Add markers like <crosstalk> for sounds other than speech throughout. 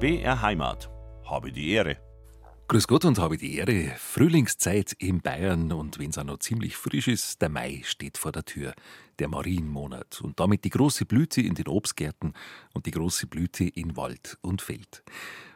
BR Heimat. Habe die Ehre. Grüß Gott und habe die Ehre. Frühlingszeit in Bayern und wenn es auch noch ziemlich frisch ist, der Mai steht vor der Tür, der Marienmonat und damit die große Blüte in den Obstgärten und die große Blüte in Wald und Feld.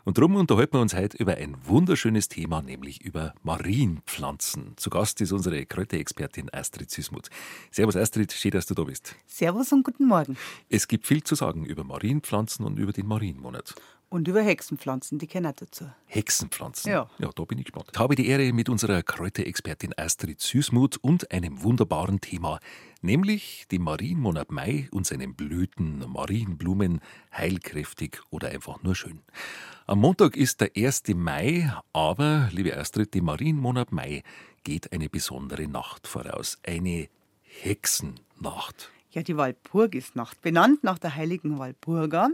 Und darum unterhalten wir uns heute über ein wunderschönes Thema, nämlich über Marienpflanzen. Zu Gast ist unsere Kräuterexpertin Astrid Süßmuth. Servus Astrid, schön, dass du da bist. Servus und guten Morgen. Es gibt viel zu sagen über Marienpflanzen und über den Marienmonat. Und über Hexenpflanzen, die kennen dazu. Hexenpflanzen? Ja. Ja, da bin ich gespannt. Ich habe die Ehre mit unserer Kräuterexpertin Astrid Süßmuth und einem wunderbaren Thema, nämlich dem Marienmonat Mai und seinen Blüten, Marienblumen, heilkräftig oder einfach nur schön. Am Montag ist der 1. Mai, aber, liebe Astrid, dem Marienmonat Mai geht eine besondere Nacht voraus. Eine Hexennacht. Ja, die Walpurgisnacht, benannt nach der heiligen Walpurga.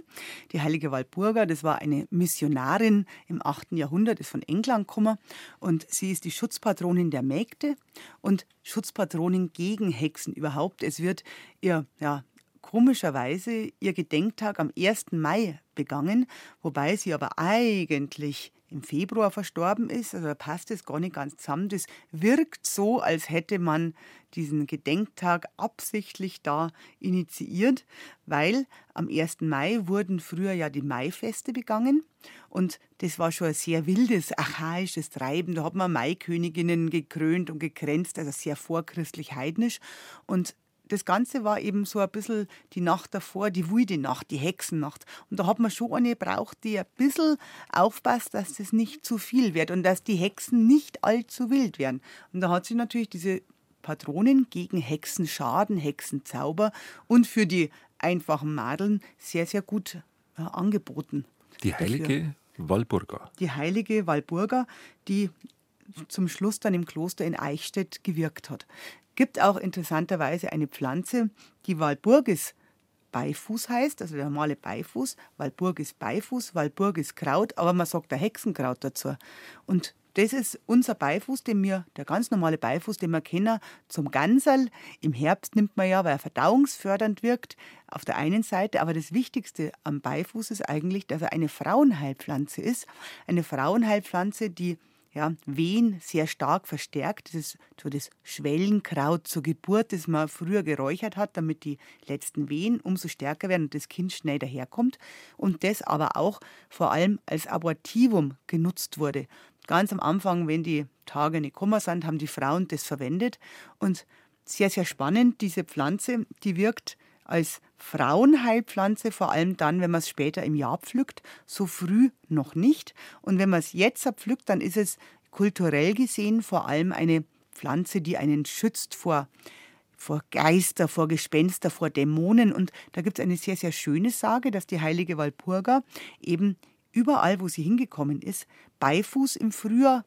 Die heilige Walpurga, das war eine Missionarin im 8. Jahrhundert, ist von England gekommen und sie ist die Schutzpatronin der Mägde und Schutzpatronin gegen Hexen überhaupt. Es wird ihr, ja, komischerweise ihr Gedenktag am 1. Mai begangen, wobei sie aber eigentlich im Februar verstorben ist. Also da passt es gar nicht ganz zusammen. Das wirkt so, als hätte man diesen Gedenktag absichtlich da initiiert, weil am 1. Mai wurden früher ja die Maifeste begangen. Und das war schon ein sehr wildes, archaisches Treiben. Da hat man Maiköniginnen gekrönt und gekränzt, also sehr vorchristlich heidnisch. Und das Ganze war eben so ein bisschen die Nacht davor, die wilde Nacht, die Hexennacht. Und da hat man schon eine braucht, die ein bisschen aufpasst, dass das nicht zu viel wird und dass die Hexen nicht allzu wild werden. Und da hat sie natürlich diese Patronen gegen Hexenschaden, Hexenzauber und für die einfachen Madeln sehr, sehr gut ja, angeboten. Die heilige Walburga. Die heilige Walburga, die zum Schluss dann im Kloster in Eichstätt gewirkt hat gibt auch interessanterweise eine Pflanze, die Walburgis Beifuß heißt, also der normale Beifuß. Walburgis Beifuß, Walburgis Kraut, aber man sagt der Hexenkraut dazu. Und das ist unser Beifuß, den wir, der ganz normale Beifuß, den wir kennen, zum Ganserl. Im Herbst nimmt man ja, weil er verdauungsfördernd wirkt, auf der einen Seite. Aber das Wichtigste am Beifuß ist eigentlich, dass er eine Frauenheilpflanze ist. Eine Frauenheilpflanze, die ja, Wehen sehr stark verstärkt. Das ist so das Schwellenkraut zur Geburt, das man früher geräuchert hat, damit die letzten Wehen umso stärker werden und das Kind schnell daherkommt. Und das aber auch vor allem als Abortivum genutzt wurde. Ganz am Anfang, wenn die Tage nicht gekommen sind, haben die Frauen das verwendet. Und sehr, sehr spannend, diese Pflanze, die wirkt als Frauenheilpflanze, vor allem dann, wenn man es später im Jahr pflückt, so früh noch nicht. Und wenn man es jetzt pflückt, dann ist es kulturell gesehen vor allem eine Pflanze, die einen schützt vor, vor Geister, vor Gespenster, vor Dämonen. Und da gibt es eine sehr, sehr schöne Sage, dass die heilige Walpurga eben überall, wo sie hingekommen ist, Beifuß im Frühjahr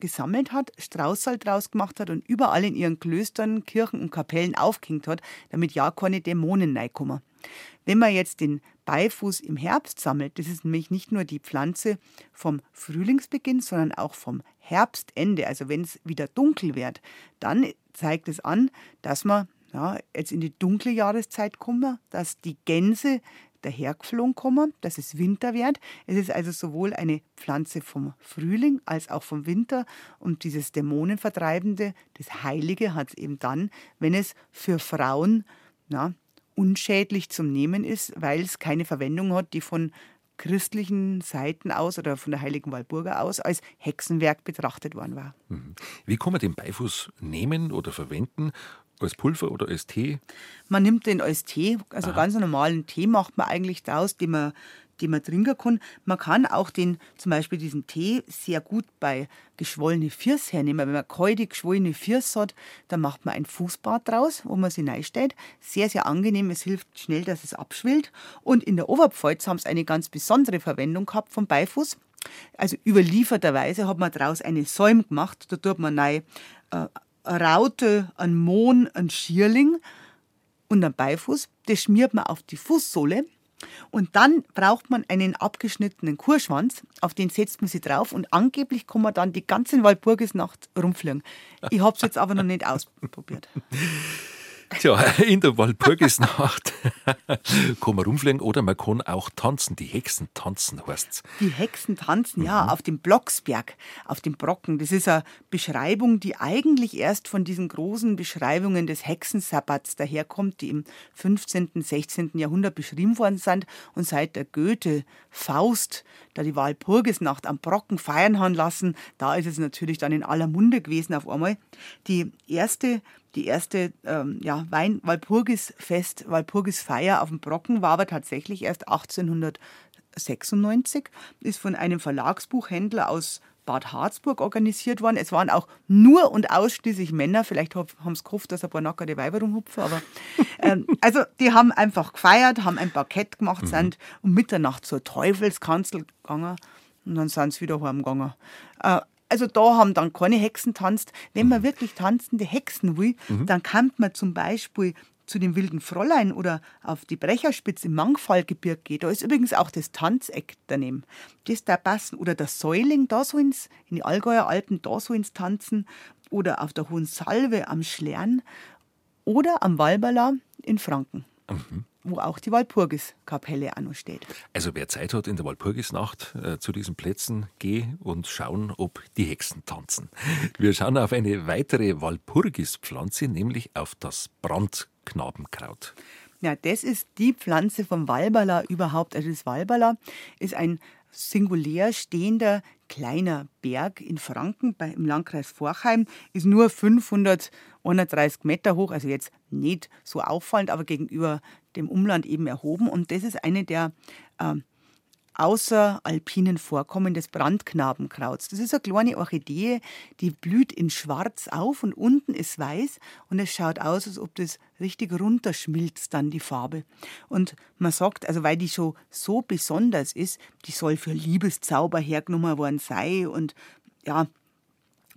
gesammelt hat, Straußsal draus gemacht hat und überall in ihren Klöstern, Kirchen und Kapellen aufgehängt hat, damit ja keine Dämonen reinkommen. Wenn man jetzt den Beifuß im Herbst sammelt, das ist nämlich nicht nur die Pflanze vom Frühlingsbeginn, sondern auch vom Herbstende, also wenn es wieder dunkel wird, dann zeigt es an, dass man ja, jetzt in die dunkle Jahreszeit kommen, dass die Gänse dahergeflogen kommen, dass es Winter wird. Es ist also sowohl eine Pflanze vom Frühling als auch vom Winter und dieses Dämonenvertreibende, das Heilige hat es eben dann, wenn es für Frauen na, unschädlich zum Nehmen ist, weil es keine Verwendung hat, die von christlichen Seiten aus oder von der Heiligen Walburga aus als Hexenwerk betrachtet worden war. Mhm. Wie kann man den Beifuß nehmen oder verwenden? Als Pulver oder als Tee? Man nimmt den als Tee, also Aha. ganz normalen Tee macht man eigentlich daraus, den man, den man trinken kann. Man kann auch den, zum Beispiel diesen Tee sehr gut bei geschwollene Fiers hernehmen. Wenn man kalte, geschwollene Fiers hat, dann macht man ein Fußbad draus, wo man sie reinstellt. Sehr, sehr angenehm. Es hilft schnell, dass es abschwillt. Und in der Oberpfalz haben sie eine ganz besondere Verwendung gehabt vom Beifuß. Also überlieferterweise hat man daraus eine Säum gemacht. Da tut man rein, äh, eine Raute, ein Mohn, ein Schierling und ein Beifuß. Das schmiert man auf die Fußsohle. Und dann braucht man einen abgeschnittenen Kurschwanz, auf den setzt man sich drauf und angeblich kann man dann die ganze Walpurgisnacht rumfliegen. Ich habe es jetzt aber noch nicht <laughs> ausprobiert. Tja, <laughs> in der Walpurgisnacht <laughs> kann man rumfliegen oder man kann auch tanzen. Die Hexen tanzen, heißt's. Die Hexen tanzen, mhm. ja, auf dem Blocksberg, auf dem Brocken. Das ist eine Beschreibung, die eigentlich erst von diesen großen Beschreibungen des Hexensabbats daherkommt, die im 15., 16. Jahrhundert beschrieben worden sind und seit der Goethe Faust da die Walpurgisnacht am Brocken feiern haben lassen, da ist es natürlich dann in aller Munde gewesen auf einmal. Die erste die erste ähm, ja, Wein Walpurgisfest, Walpurgisfeier auf dem Brocken war aber tatsächlich erst 1896, ist von einem Verlagsbuchhändler aus Bad Harzburg organisiert worden. Es waren auch nur und ausschließlich Männer. Vielleicht haben sie gehofft, dass ein paar nackerte Weiber rumhupfen. Aber <laughs> ähm, also die haben einfach gefeiert, haben ein Parkett gemacht, mhm. sind um Mitternacht zur Teufelskanzel gegangen und dann sind sie wieder heimgegangen. Äh, also da haben dann keine Hexen tanzt. Wenn man mhm. wirklich tanzende Hexen will, mhm. dann kann man zum Beispiel zu dem wilden Fräulein oder auf die Brecherspitze im Mangfallgebirge geht. Da ist übrigens auch das Tanzeck daneben. Das da passen. Oder das Säuling, da so ins, in die Allgäuer Alpen, da so ins Tanzen. Oder auf der Hohen Salve am Schlern. Oder am Walberla in Franken. Mhm wo auch die Walpurgiskapelle steht. Also wer Zeit hat in der Walpurgisnacht äh, zu diesen Plätzen, geh und schauen, ob die Hexen tanzen. Wir schauen auf eine weitere Walpurgispflanze, nämlich auf das Brandknabenkraut. Ja, das ist die Pflanze vom Walberla überhaupt. Also das Walberla ist ein singulär stehender kleiner Berg in Franken bei, im Landkreis Forchheim, ist nur 531 Meter hoch, also jetzt nicht so auffallend, aber gegenüber dem Umland eben erhoben. Und das ist eine der äh, außeralpinen Vorkommen des Brandknabenkrauts. Das ist eine kleine Orchidee, die blüht in schwarz auf und unten ist weiß und es schaut aus, als ob das richtig runterschmilzt dann die Farbe. Und man sagt, also weil die schon so besonders ist, die soll für Liebeszauber hergenommen worden sein und ja,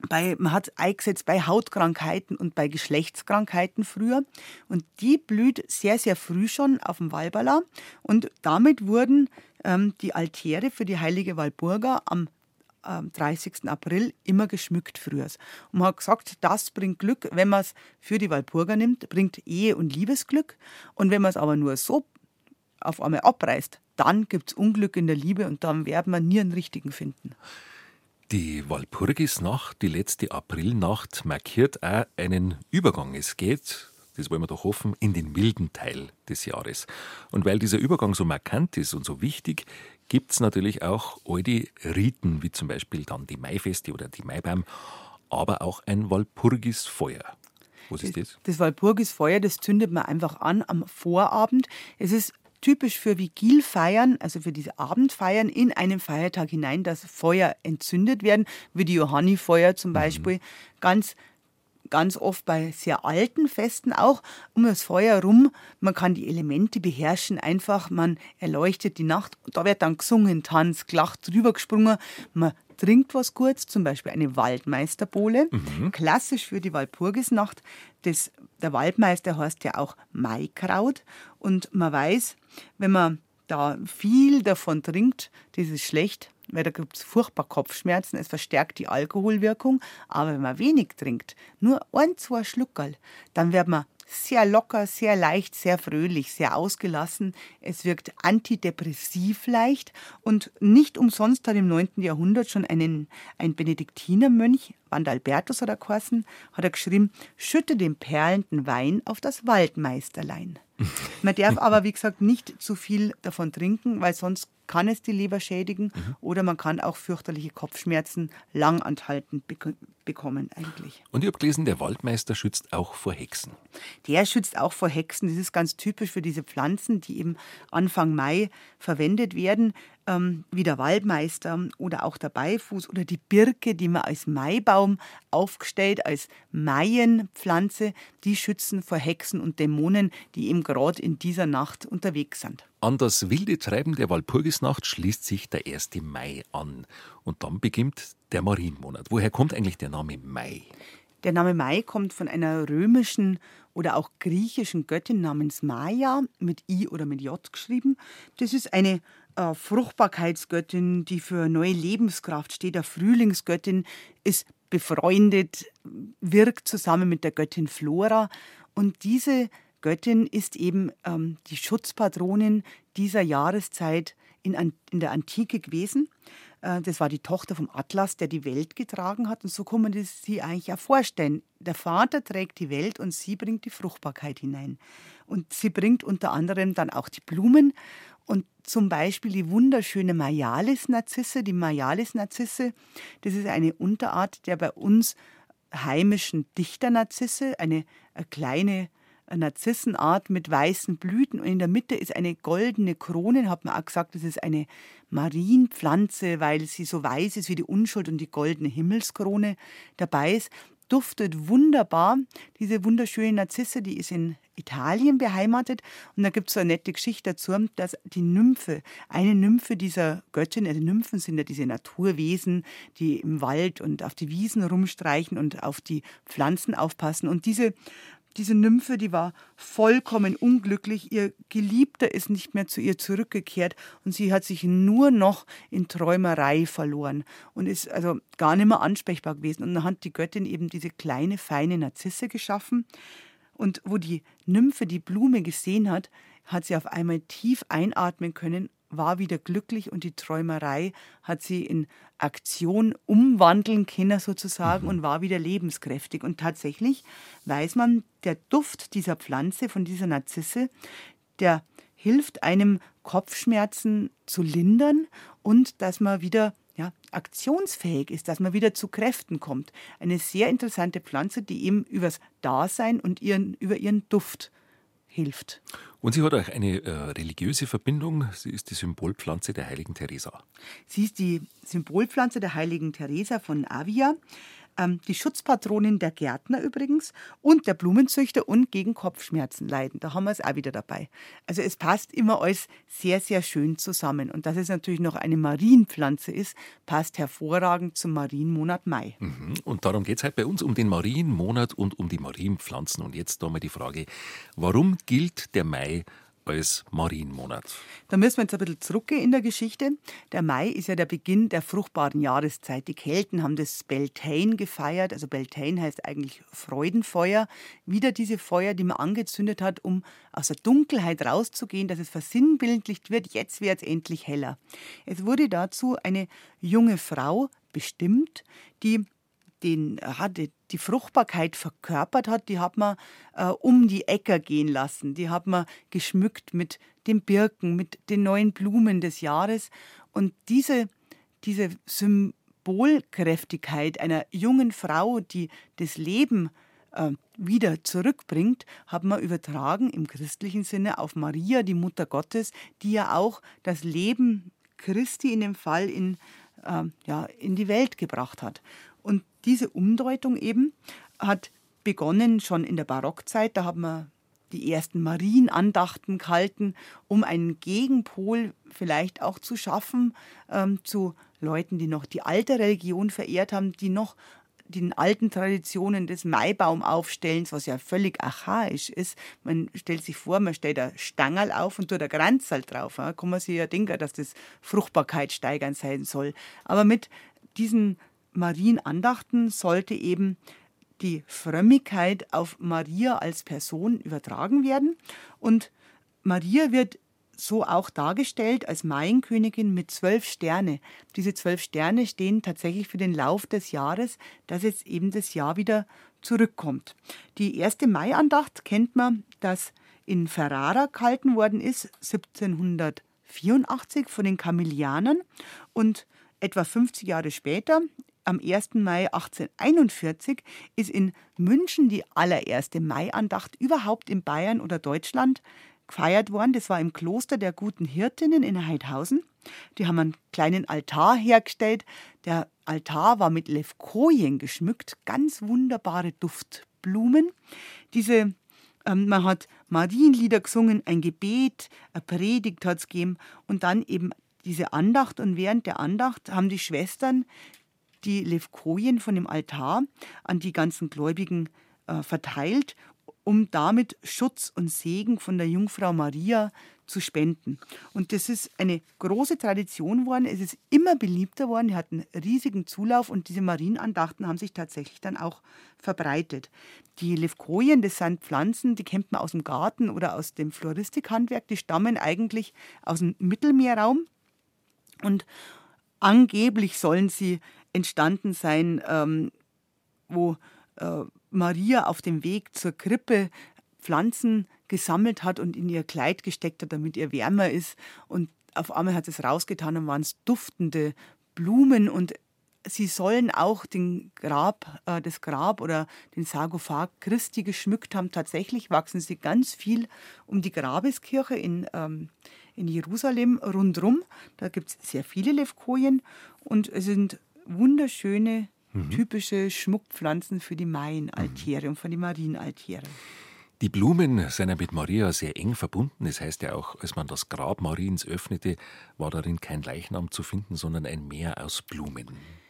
bei, man hat eingesetzt bei Hautkrankheiten und bei Geschlechtskrankheiten früher. Und die blüht sehr, sehr früh schon auf dem Walberla. Und damit wurden ähm, die Altäre für die heilige Walburga am 30. April immer geschmückt früher. Und man hat gesagt, das bringt Glück, wenn man es für die Walpurga nimmt, bringt Ehe und Liebesglück. Und wenn man es aber nur so auf einmal abreißt, dann gibt es Unglück in der Liebe und dann werden wir nie einen richtigen finden. Die Walpurgisnacht, die letzte Aprilnacht, markiert auch einen Übergang. Es geht, das wollen wir doch hoffen, in den milden Teil des Jahres. Und weil dieser Übergang so markant ist und so wichtig, gibt es natürlich auch alte Riten, wie zum Beispiel dann die Maifeste oder die Maibaum, aber auch ein Walpurgisfeuer. Was ist das? Das Walpurgisfeuer, das zündet man einfach an am Vorabend. Es ist typisch für Vigilfeiern, also für diese Abendfeiern in einen Feiertag hinein, dass Feuer entzündet werden, wie die Johannifeuer zum mhm. Beispiel. Mhm. Ganz ganz oft bei sehr alten Festen auch um das Feuer rum. Man kann die Elemente beherrschen, einfach man erleuchtet die Nacht. Da wird dann gesungen, Tanz, gelacht, drüber gesprungen. Man trinkt was kurz, zum Beispiel eine Waldmeisterbowle, mhm. klassisch für die Walpurgisnacht. Das, der Waldmeister heißt ja auch Maikraut und man weiß, wenn man da viel davon trinkt, das ist schlecht, weil da gibt es furchtbar Kopfschmerzen, es verstärkt die Alkoholwirkung. Aber wenn man wenig trinkt, nur ein, zwei Schluckerl, dann wird man sehr locker, sehr leicht, sehr fröhlich, sehr ausgelassen. Es wirkt antidepressiv leicht und nicht umsonst hat im 9. Jahrhundert schon einen, ein Benediktinermönch, Wandalbertus hat er geheißen, hat er geschrieben, schütte den perlenden Wein auf das Waldmeisterlein. Man darf aber, wie gesagt, nicht zu viel davon trinken, weil sonst kann es die Leber schädigen mhm. oder man kann auch fürchterliche Kopfschmerzen langanhaltend be bekommen eigentlich. Und ich habe gelesen, der Waldmeister schützt auch vor Hexen. Der schützt auch vor Hexen. Das ist ganz typisch für diese Pflanzen, die eben Anfang Mai verwendet werden ähm, wie der Waldmeister oder auch der Beifuß oder die Birke, die man als Maibaum aufgestellt, als Maienpflanze, die schützen vor Hexen und Dämonen, die eben gerade in dieser Nacht unterwegs sind. An das wilde Treiben der Walpurgisnacht schließt sich der 1. Mai an. Und dann beginnt der Marienmonat. Woher kommt eigentlich der Name Mai? Der Name Mai kommt von einer römischen oder auch griechischen Göttin namens Maya, mit I oder mit J geschrieben. Das ist eine äh, Fruchtbarkeitsgöttin, die für neue Lebenskraft steht, eine Frühlingsgöttin, ist befreundet, wirkt zusammen mit der Göttin Flora Und diese Göttin ist eben ähm, die Schutzpatronin dieser Jahreszeit in, in der Antike gewesen. Äh, das war die Tochter vom Atlas, der die Welt getragen hat. Und so kann man sich eigentlich auch vorstellen. Der Vater trägt die Welt und sie bringt die Fruchtbarkeit hinein. Und sie bringt unter anderem dann auch die Blumen und zum Beispiel die wunderschöne Majalis-Narzisse. Die Majalis-Narzisse, das ist eine Unterart der bei uns heimischen Dichter-Narzisse, eine, eine kleine Narzissenart mit weißen Blüten und in der Mitte ist eine goldene Krone. Hat man auch gesagt, das ist eine Marienpflanze, weil sie so weiß ist wie die Unschuld und die goldene Himmelskrone dabei ist. Duftet wunderbar. Diese wunderschöne Narzisse, die ist in Italien beheimatet. Und da gibt es so eine nette Geschichte dazu, dass die Nymphe, eine Nymphe dieser Göttin, also Nymphen sind ja diese Naturwesen, die im Wald und auf die Wiesen rumstreichen und auf die Pflanzen aufpassen. Und diese diese Nymphe, die war vollkommen unglücklich. Ihr Geliebter ist nicht mehr zu ihr zurückgekehrt und sie hat sich nur noch in Träumerei verloren und ist also gar nicht mehr ansprechbar gewesen. Und dann hat die Göttin eben diese kleine, feine Narzisse geschaffen, und wo die Nymphe die Blume gesehen hat, hat sie auf einmal tief einatmen können, war wieder glücklich und die Träumerei hat sie in Aktion umwandeln können sozusagen mhm. und war wieder lebenskräftig. Und tatsächlich weiß man, der Duft dieser Pflanze, von dieser Narzisse, der hilft einem Kopfschmerzen zu lindern und dass man wieder ja, aktionsfähig ist, dass man wieder zu Kräften kommt. Eine sehr interessante Pflanze, die eben übers Dasein und ihren, über ihren Duft hilft. Und sie hat auch eine äh, religiöse Verbindung. Sie ist die Symbolpflanze der heiligen Teresa. Sie ist die Symbolpflanze der heiligen Teresa von Avia ähm, die Schutzpatronin der Gärtner übrigens und der Blumenzüchter und gegen Kopfschmerzen leiden. Da haben wir es auch wieder dabei. Also es passt immer alles sehr, sehr schön zusammen. Und dass es natürlich noch eine Marienpflanze ist, passt hervorragend zum Marienmonat Mai. Mhm. Und darum geht es heute bei uns um den Marienmonat und um die Marienpflanzen. Und jetzt da mal die Frage, warum gilt der Mai als Marienmonat. Da müssen wir jetzt ein bisschen zurückgehen in der Geschichte. Der Mai ist ja der Beginn der fruchtbaren Jahreszeit. Die Kelten haben das Beltane gefeiert. Also Beltane heißt eigentlich Freudenfeuer. Wieder diese Feuer, die man angezündet hat, um aus der Dunkelheit rauszugehen, dass es versinnbildlicht wird. Jetzt wird es endlich heller. Es wurde dazu eine junge Frau bestimmt, die den, hatte die Fruchtbarkeit verkörpert hat, die hat man äh, um die Äcker gehen lassen. Die hat man geschmückt mit den Birken, mit den neuen Blumen des Jahres. Und diese, diese Symbolkräftigkeit einer jungen Frau, die das Leben äh, wieder zurückbringt, hat man übertragen im christlichen Sinne auf Maria, die Mutter Gottes, die ja auch das Leben Christi in dem Fall in, äh, ja, in die Welt gebracht hat. Diese Umdeutung eben hat begonnen schon in der Barockzeit. Da haben wir die ersten Marienandachten gehalten, um einen Gegenpol vielleicht auch zu schaffen ähm, zu Leuten, die noch die alte Religion verehrt haben, die noch den alten Traditionen des Maibaumaufstellens, was ja völlig archaisch ist. Man stellt sich vor, man stellt ein Stangerl auf und tut ein Granzal drauf. Da kann man sich ja denken, dass das Fruchtbarkeit steigern sein soll. Aber mit diesen Marienandachten sollte eben die Frömmigkeit auf Maria als Person übertragen werden. Und Maria wird so auch dargestellt als Maienkönigin mit zwölf Sterne. Diese zwölf Sterne stehen tatsächlich für den Lauf des Jahres, dass jetzt eben das Jahr wieder zurückkommt. Die erste Maiandacht kennt man, dass in Ferrara gehalten worden ist, 1784 von den Kamillianern und etwa 50 Jahre später am 1. Mai 1841 ist in München die allererste Maiandacht überhaupt in Bayern oder Deutschland gefeiert worden. Das war im Kloster der Guten Hirtinnen in Heidhausen. Die haben einen kleinen Altar hergestellt. Der Altar war mit Levkojen geschmückt, ganz wunderbare Duftblumen. Diese ähm, man hat Marienlieder gesungen, ein Gebet, eine Predigt hat es gegeben und dann eben diese Andacht. Und während der Andacht haben die Schwestern die Levkojen von dem Altar an die ganzen Gläubigen äh, verteilt um damit Schutz und Segen von der Jungfrau Maria zu spenden. Und das ist eine große Tradition geworden. Es ist immer beliebter worden. Die hatten riesigen Zulauf und diese Marienandachten haben sich tatsächlich dann auch verbreitet. Die Levkojen, das sind Pflanzen, die kennt man aus dem Garten oder aus dem Floristikhandwerk. Die stammen eigentlich aus dem Mittelmeerraum und angeblich sollen sie entstanden sein, ähm, wo äh, Maria auf dem Weg zur Krippe Pflanzen gesammelt hat und in ihr Kleid gesteckt hat, damit ihr wärmer ist. Und auf einmal hat es rausgetan und waren es duftende Blumen und sie sollen auch den Grab, äh, das Grab oder den Sarkophag Christi geschmückt haben. Tatsächlich wachsen sie ganz viel um die Grabeskirche in, ähm, in Jerusalem rundherum. Da gibt es sehr viele Levkojen und es sind wunderschöne, mhm. typische Schmuckpflanzen für die Maienaltäre mhm. und für die Marienaltäre. Die Blumen sind ja mit Maria sehr eng verbunden. Das heißt ja auch, als man das Grab Mariens öffnete, war darin kein Leichnam zu finden, sondern ein Meer aus Blumen.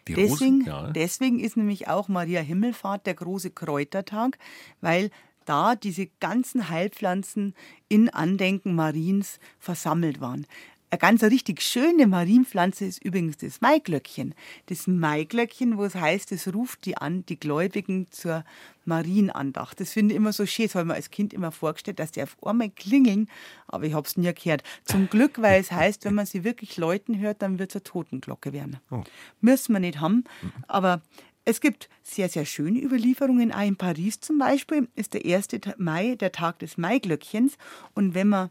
Deswegen, Rosen, ja. deswegen ist nämlich auch Maria Himmelfahrt der große Kräutertag, weil da diese ganzen Heilpflanzen in Andenken Mariens versammelt waren. Eine ganz richtig schöne Marienpflanze ist übrigens das Maiglöckchen. Das Maiglöckchen, wo es heißt, es ruft die an, die Gläubigen zur Marienandacht. Das finde ich immer so schön. Das habe ich mir als Kind immer vorgestellt, dass die auf einmal klingeln, aber ich habe es nie gehört. Zum Glück, weil es heißt, wenn man sie wirklich läuten hört, dann wird es eine Totenglocke werden. Oh. Müssen wir nicht haben, aber es gibt sehr, sehr schöne Überlieferungen. Auch in Paris zum Beispiel ist der 1. Mai der Tag des Maiglöckchens. Und wenn man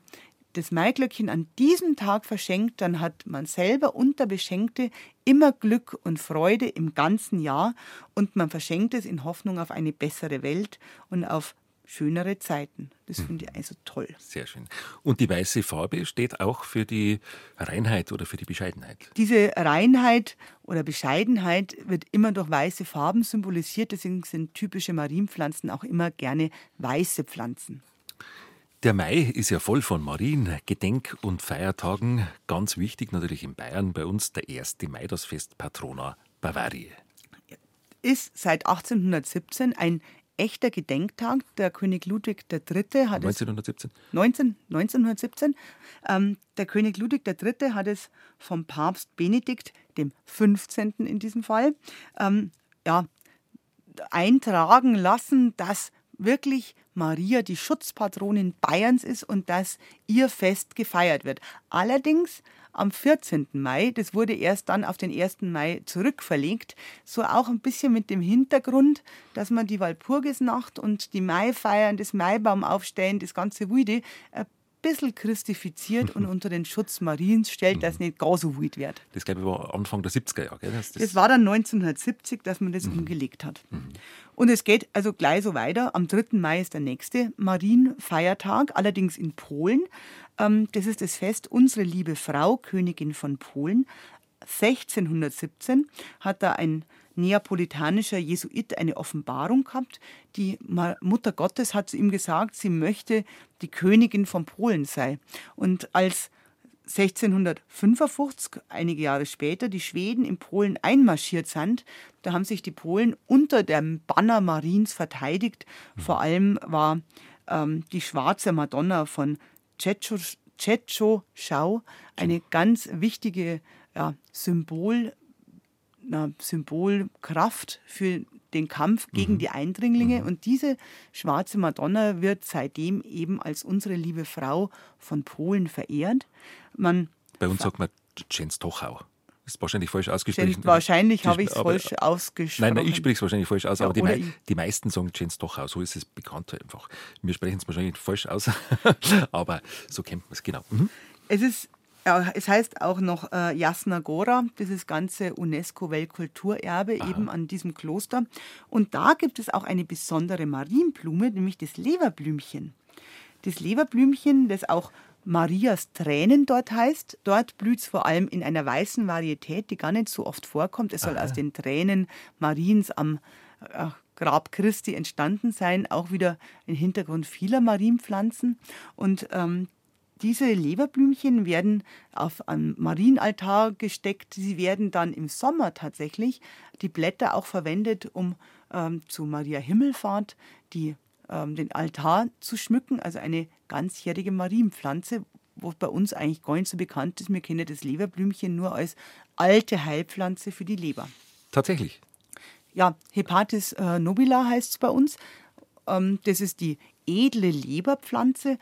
das Maiglöckchen an diesem Tag verschenkt, dann hat man selber und der Beschenkte immer Glück und Freude im ganzen Jahr und man verschenkt es in Hoffnung auf eine bessere Welt und auf schönere Zeiten. Das hm. finde ich also toll. Sehr schön. Und die weiße Farbe steht auch für die Reinheit oder für die Bescheidenheit. Diese Reinheit oder Bescheidenheit wird immer durch weiße Farben symbolisiert. Deswegen sind typische Marienpflanzen auch immer gerne weiße Pflanzen. Der Mai ist ja voll von Marien, Gedenk- und Feiertagen. Ganz wichtig natürlich in Bayern bei uns der 1. Mai, das Fest Patrona Bavaria. Ist seit 1817 ein echter Gedenktag. Der König Ludwig III. hat 1917? es 19, 1917. Ähm, der König Ludwig III. hat es vom Papst Benedikt, dem 15. in diesem Fall, ähm, ja, eintragen lassen, dass wirklich Maria die Schutzpatronin Bayerns ist und dass ihr Fest gefeiert wird. Allerdings am 14. Mai, das wurde erst dann auf den 1. Mai zurückverlegt, so auch ein bisschen mit dem Hintergrund, dass man die Walpurgisnacht und die Maifeiern, das Maibaum aufstellen, das ganze Wilde ein bisschen christifiziert und <laughs> unter den Schutz Mariens stellt, dass es nicht gar so wild wird. Das glaube ich war Anfang der 70er Jahre. Das, das, das, war dann 1970, dass man das mhm. umgelegt hat. Mhm. Und es geht also gleich so weiter. Am 3. Mai ist der nächste Marienfeiertag, allerdings in Polen. Ähm, das ist das Fest Unsere liebe Frau, Königin von Polen. 1617 hat da ein neapolitanischer Jesuit eine Offenbarung gehabt. Die Mutter Gottes hat zu ihm gesagt, sie möchte die Königin von Polen sein. Und als 1655, einige Jahre später, die Schweden in Polen einmarschiert sind, da haben sich die Polen unter dem Banner Mariens verteidigt. Vor allem war ähm, die schwarze Madonna von Czecho Schau eine ganz wichtige ja, Symbol einer Symbolkraft für den Kampf gegen mhm. die Eindringlinge. Mhm. Und diese schwarze Madonna wird seitdem eben als unsere liebe Frau von Polen verehrt. Man Bei uns sagt man Częstochow. Ist wahrscheinlich falsch ausgesprochen. Wahrscheinlich habe ich es falsch ausgesprochen. Nein, nein ich spreche es wahrscheinlich falsch aus, ja, aber die, mei die, meisten sagen Częstochow. So ist es bekannt einfach. Wir sprechen es wahrscheinlich falsch aus, <laughs> aber so kennt man es genau. Mhm. Es ist ja, es heißt auch noch äh, Jasna Gora, dieses ganze UNESCO-Weltkulturerbe eben an diesem Kloster. Und da gibt es auch eine besondere Marienblume, nämlich das Leverblümchen. Das Leverblümchen, das auch Marias Tränen dort heißt. Dort blüht es vor allem in einer weißen Varietät, die gar nicht so oft vorkommt. Es soll Aha. aus den Tränen Mariens am äh, Grab Christi entstanden sein, auch wieder ein Hintergrund vieler Marienpflanzen. Und ähm, diese Leberblümchen werden auf einen Marienaltar gesteckt. Sie werden dann im Sommer tatsächlich die Blätter auch verwendet, um ähm, zu Maria Himmelfahrt die ähm, den Altar zu schmücken, also eine ganzjährige Marienpflanze, wo bei uns eigentlich gar nicht so bekannt ist. Wir kennen das Leberblümchen nur als alte Heilpflanze für die Leber. Tatsächlich. Ja, Hepatis äh, nobila heißt es bei uns. Ähm, das ist die edle Leberpflanze.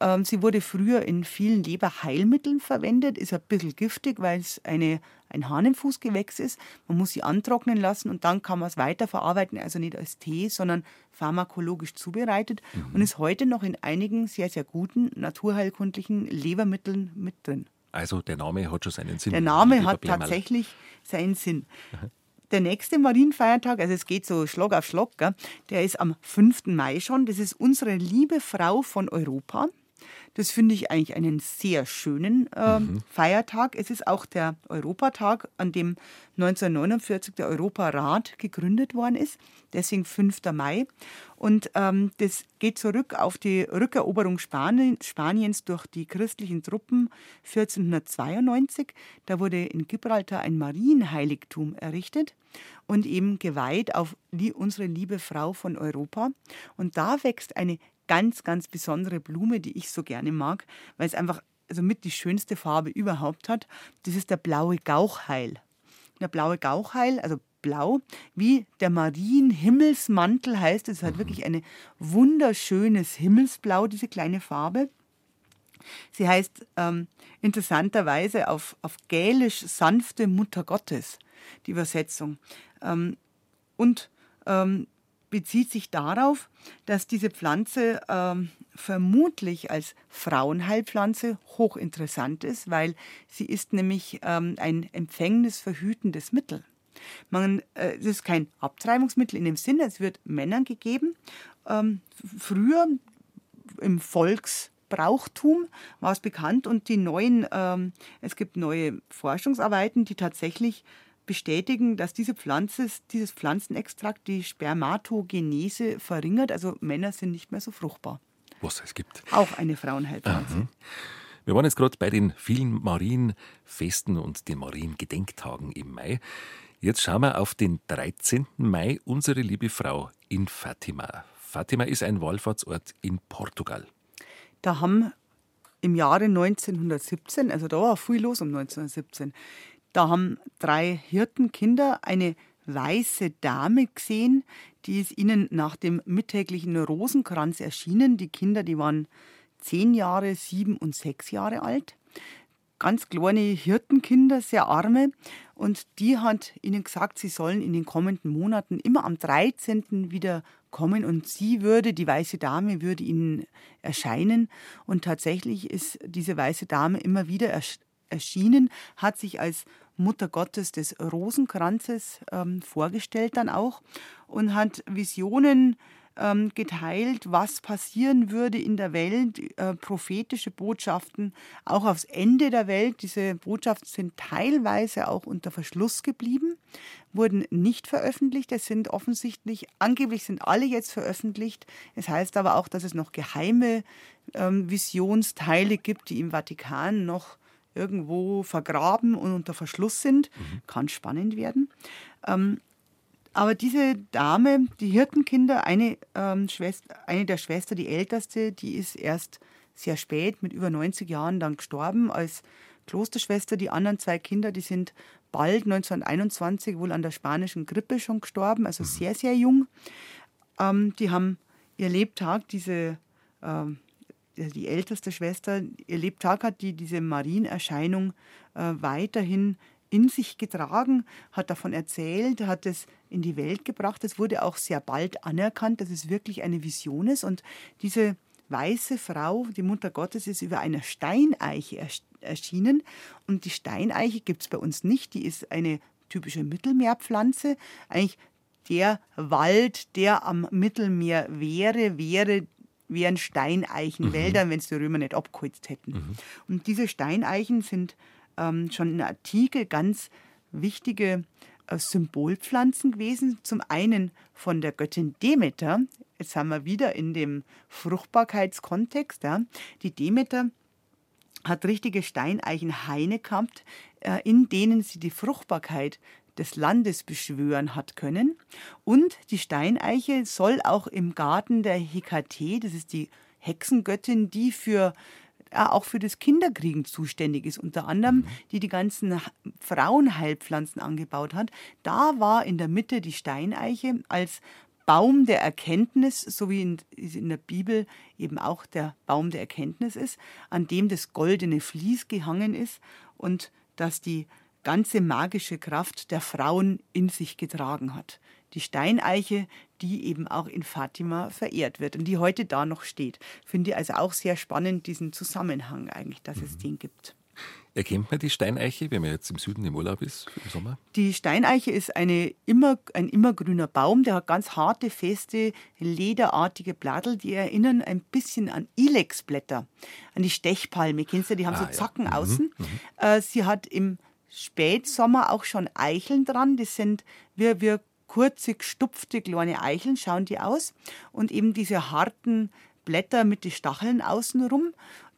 Ähm, sie wurde früher in vielen Leberheilmitteln verwendet, ist ein bisschen giftig, weil es eine, ein Hahnenfußgewächs ist. Man muss sie antrocknen lassen und dann kann man es weiterverarbeiten, also nicht als Tee, sondern pharmakologisch zubereitet mhm. und ist heute noch in einigen sehr, sehr guten naturheilkundlichen Lebermitteln mit drin. Also der Name hat schon seinen Sinn. Der Name hat tatsächlich seinen Sinn. <laughs> Der nächste Marienfeiertag, also es geht so Schlag auf Schlag, gell, der ist am 5. Mai schon. Das ist unsere liebe Frau von Europa. Das finde ich eigentlich einen sehr schönen äh, mhm. Feiertag. Es ist auch der Europatag, an dem 1949 der Europarat gegründet worden ist. Deswegen 5. Mai. Und ähm, das geht zurück auf die Rückeroberung Spanien, Spaniens durch die christlichen Truppen 1492. Da wurde in Gibraltar ein Marienheiligtum errichtet und eben geweiht auf die, unsere liebe Frau von Europa. Und da wächst eine ganz, ganz besondere Blume, die ich so gerne mag, weil es einfach also mit die schönste Farbe überhaupt hat. Das ist der blaue Gauchheil. Der blaue Gauchheil, also blau, wie der Marienhimmelsmantel heißt. Es hat mhm. wirklich ein wunderschönes Himmelsblau, diese kleine Farbe. Sie heißt ähm, interessanterweise auf, auf Gälisch sanfte Mutter Gottes, die Übersetzung. Ähm, und ähm, bezieht sich darauf, dass diese Pflanze ähm, vermutlich als Frauenheilpflanze hochinteressant ist, weil sie ist nämlich ähm, ein empfängnisverhütendes Mittel. Man, äh, es ist kein Abtreibungsmittel in dem Sinne, es wird Männern gegeben. Ähm, früher im Volksbrauchtum war es bekannt und die neuen, ähm, es gibt neue Forschungsarbeiten, die tatsächlich bestätigen, dass diese Pflanze, dieses Pflanzenextrakt die Spermatogenese verringert. Also Männer sind nicht mehr so fruchtbar. Was es gibt. Auch eine Frauenheilpflanze. Mhm. Wir waren jetzt gerade bei den vielen Marienfesten und den Mariengedenktagen im Mai. Jetzt schauen wir auf den 13. Mai, unsere liebe Frau in Fatima. Fatima ist ein Wallfahrtsort in Portugal. Da haben im Jahre 1917, also da war viel los um 1917, da haben drei Hirtenkinder eine weiße Dame gesehen, die ist ihnen nach dem mittäglichen Rosenkranz erschienen. Die Kinder, die waren zehn Jahre, sieben und sechs Jahre alt. Ganz kleine Hirtenkinder, sehr arme. Und die hat ihnen gesagt, sie sollen in den kommenden Monaten immer am 13. wieder kommen und sie würde, die weiße Dame, würde ihnen erscheinen. Und tatsächlich ist diese weiße Dame immer wieder erschienen, hat sich als Mutter Gottes des Rosenkranzes ähm, vorgestellt dann auch und hat Visionen ähm, geteilt, was passieren würde in der Welt, äh, prophetische Botschaften, auch aufs Ende der Welt. Diese Botschaften sind teilweise auch unter Verschluss geblieben, wurden nicht veröffentlicht. Es sind offensichtlich, angeblich sind alle jetzt veröffentlicht. Es heißt aber auch, dass es noch geheime ähm, Visionsteile gibt, die im Vatikan noch irgendwo vergraben und unter Verschluss sind. Mhm. Kann spannend werden. Ähm, aber diese Dame, die Hirtenkinder, eine, ähm, Schwester, eine der Schwestern, die älteste, die ist erst sehr spät, mit über 90 Jahren, dann gestorben als Klosterschwester. Die anderen zwei Kinder, die sind bald 1921 wohl an der spanischen Grippe schon gestorben, also mhm. sehr, sehr jung. Ähm, die haben ihr Lebtag, diese ähm, die älteste Schwester, ihr Lebtag hat die diese Marienerscheinung äh, weiterhin in sich getragen, hat davon erzählt, hat es in die Welt gebracht. Es wurde auch sehr bald anerkannt, dass es wirklich eine Vision ist. Und diese weiße Frau, die Mutter Gottes, ist über einer Steineiche erschienen. Und die Steineiche gibt es bei uns nicht. Die ist eine typische Mittelmeerpflanze. Eigentlich der Wald, der am Mittelmeer wäre, wäre wären Steineichenwälder, mhm. wenn es die Römer nicht abgeholzt hätten. Mhm. Und diese Steineichen sind ähm, schon in der Antike ganz wichtige äh, Symbolpflanzen gewesen. Zum einen von der Göttin Demeter. Jetzt haben wir wieder in dem Fruchtbarkeitskontext. Ja. Die Demeter hat richtige Steineichenhaine gehabt, äh, in denen sie die Fruchtbarkeit des Landes beschwören hat können. Und die Steineiche soll auch im Garten der Hekate, das ist die Hexengöttin, die für ja, auch für das Kinderkriegen zuständig ist, unter anderem, mhm. die die ganzen Frauenheilpflanzen angebaut hat. Da war in der Mitte die Steineiche als Baum der Erkenntnis, so wie in, in, der Bibel eben auch der Baum der Erkenntnis ist, an dem das goldene Vlies gehangen ist und das die ganze magische Kraft der Frauen in sich getragen hat. Die Steineiche, die eben auch in Fatima verehrt wird und die heute da noch steht. Finde ich also auch sehr spannend, diesen Zusammenhang eigentlich, dass mhm. es den gibt. Erkennt man die Steineiche, wenn man jetzt im Süden im Urlaub ist im Sommer? Die Steineiche ist eine immer, ein immergrüner Baum, der hat ganz harte, feste, lederartige Blattel, die erinnern ein bisschen an Ilexblätter, an die Stechpalme. Kennst du, die haben ah, so Zacken ja. Mhm, außen. Mhm. Äh, sie hat im Spätsommer auch schon Eicheln dran, das sind wie, wie kurze, gestupfte kleine Eicheln, schauen die aus. Und eben diese harten Blätter mit den Stacheln außenrum,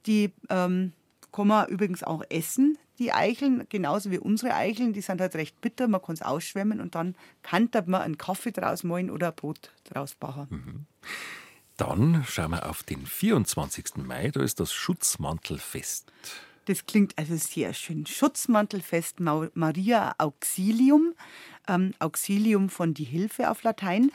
die ähm, kann man übrigens auch essen, die Eicheln, genauso wie unsere Eicheln. Die sind halt recht bitter, man kann es ausschwemmen und dann kann man einen Kaffee draus machen oder ein Brot draus backen. Mhm. Dann schauen wir auf den 24. Mai, da ist das Schutzmantelfest. Das klingt also sehr schön. Schutzmantelfest Maria Auxilium, ähm, Auxilium von die Hilfe auf Latein.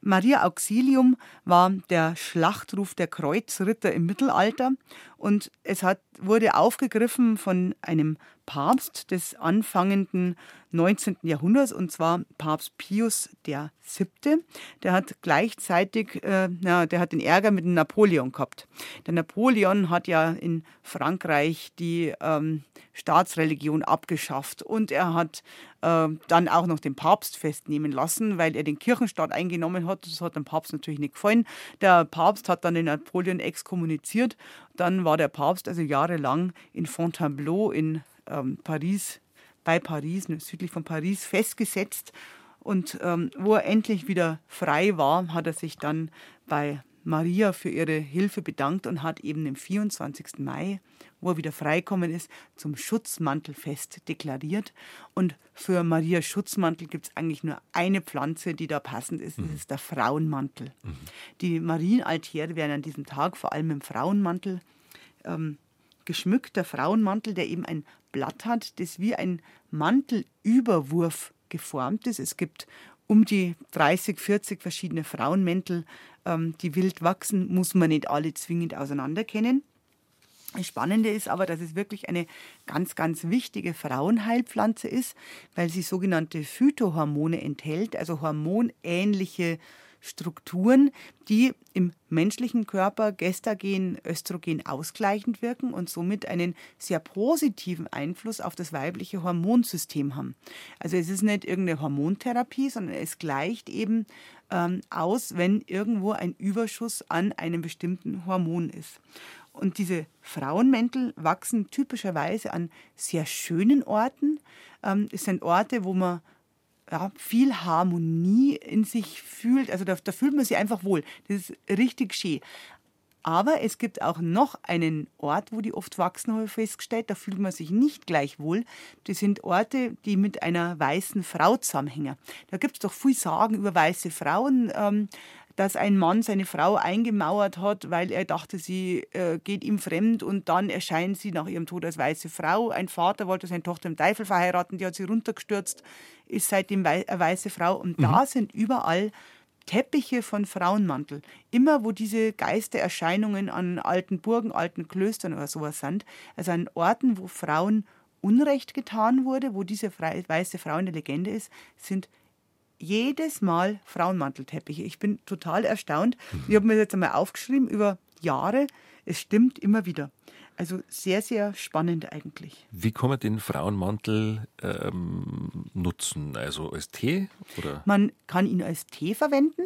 Maria Auxilium war der Schlachtruf der Kreuzritter im Mittelalter und es hat, wurde aufgegriffen von einem Papst des anfangenden 19. Jahrhunderts, und zwar Papst Pius VII. Der hat gleichzeitig, äh, ja, der hat den Ärger mit Napoleon gehabt. Der Napoleon hat ja in Frankreich die ähm, Staatsreligion abgeschafft und er hat äh, dann auch noch den Papst festnehmen lassen, weil er den Kirchenstaat eingenommen hat. Das hat dem Papst natürlich nicht gefallen. Der Papst hat dann den Napoleon exkommuniziert. Dann war der Papst also jahrelang in Fontainebleau in ähm, Paris bei Paris, ne, südlich von Paris, festgesetzt. Und ähm, wo er endlich wieder frei war, hat er sich dann bei Maria für ihre Hilfe bedankt und hat eben am 24. Mai, wo er wieder freikommen ist, zum Schutzmantelfest deklariert. Und für Maria Schutzmantel gibt es eigentlich nur eine Pflanze, die da passend ist. Das mhm. ist der Frauenmantel. Mhm. Die Marienaltäre werden an diesem Tag vor allem im Frauenmantel ähm, geschmückt. Der Frauenmantel, der eben ein Blatt hat, das wie ein Mantelüberwurf geformt ist. Es gibt um die 30, 40 verschiedene Frauenmäntel, ähm, die wild wachsen, muss man nicht alle zwingend auseinanderkennen. Das Spannende ist aber, dass es wirklich eine ganz, ganz wichtige Frauenheilpflanze ist, weil sie sogenannte Phytohormone enthält, also hormonähnliche Strukturen, die im menschlichen Körper Gestagen, Östrogen ausgleichend wirken und somit einen sehr positiven Einfluss auf das weibliche Hormonsystem haben. Also es ist nicht irgendeine Hormontherapie, sondern es gleicht eben ähm, aus, wenn irgendwo ein Überschuss an einem bestimmten Hormon ist. Und diese Frauenmäntel wachsen typischerweise an sehr schönen Orten. Ähm, es sind Orte, wo man ja, viel Harmonie in sich fühlt. Also da, da fühlt man sich einfach wohl. Das ist richtig schön. Aber es gibt auch noch einen Ort, wo die oft wachsen, habe ich festgestellt. Da fühlt man sich nicht gleich wohl. Das sind Orte, die mit einer weißen Frau zusammenhängen. Da gibt es doch viel Sagen über weiße Frauen. Ähm, dass ein Mann seine Frau eingemauert hat, weil er dachte, sie äh, geht ihm fremd und dann erscheint sie nach ihrem Tod als weiße Frau. Ein Vater wollte seine Tochter im Teufel verheiraten, die hat sie runtergestürzt, ist seitdem wei eine weiße Frau. Und mhm. da sind überall Teppiche von Frauenmantel. Immer wo diese Geistererscheinungen an alten Burgen, alten Klöstern oder sowas sind, also an Orten, wo Frauen Unrecht getan wurde, wo diese weiße Frau eine Legende ist, sind jedes Mal Frauenmantelteppiche. Ich bin total erstaunt. Ich habe mir das jetzt einmal aufgeschrieben über Jahre. Es stimmt immer wieder. Also sehr, sehr spannend eigentlich. Wie kann man den Frauenmantel ähm, nutzen? Also als Tee? Oder? Man kann ihn als Tee verwenden.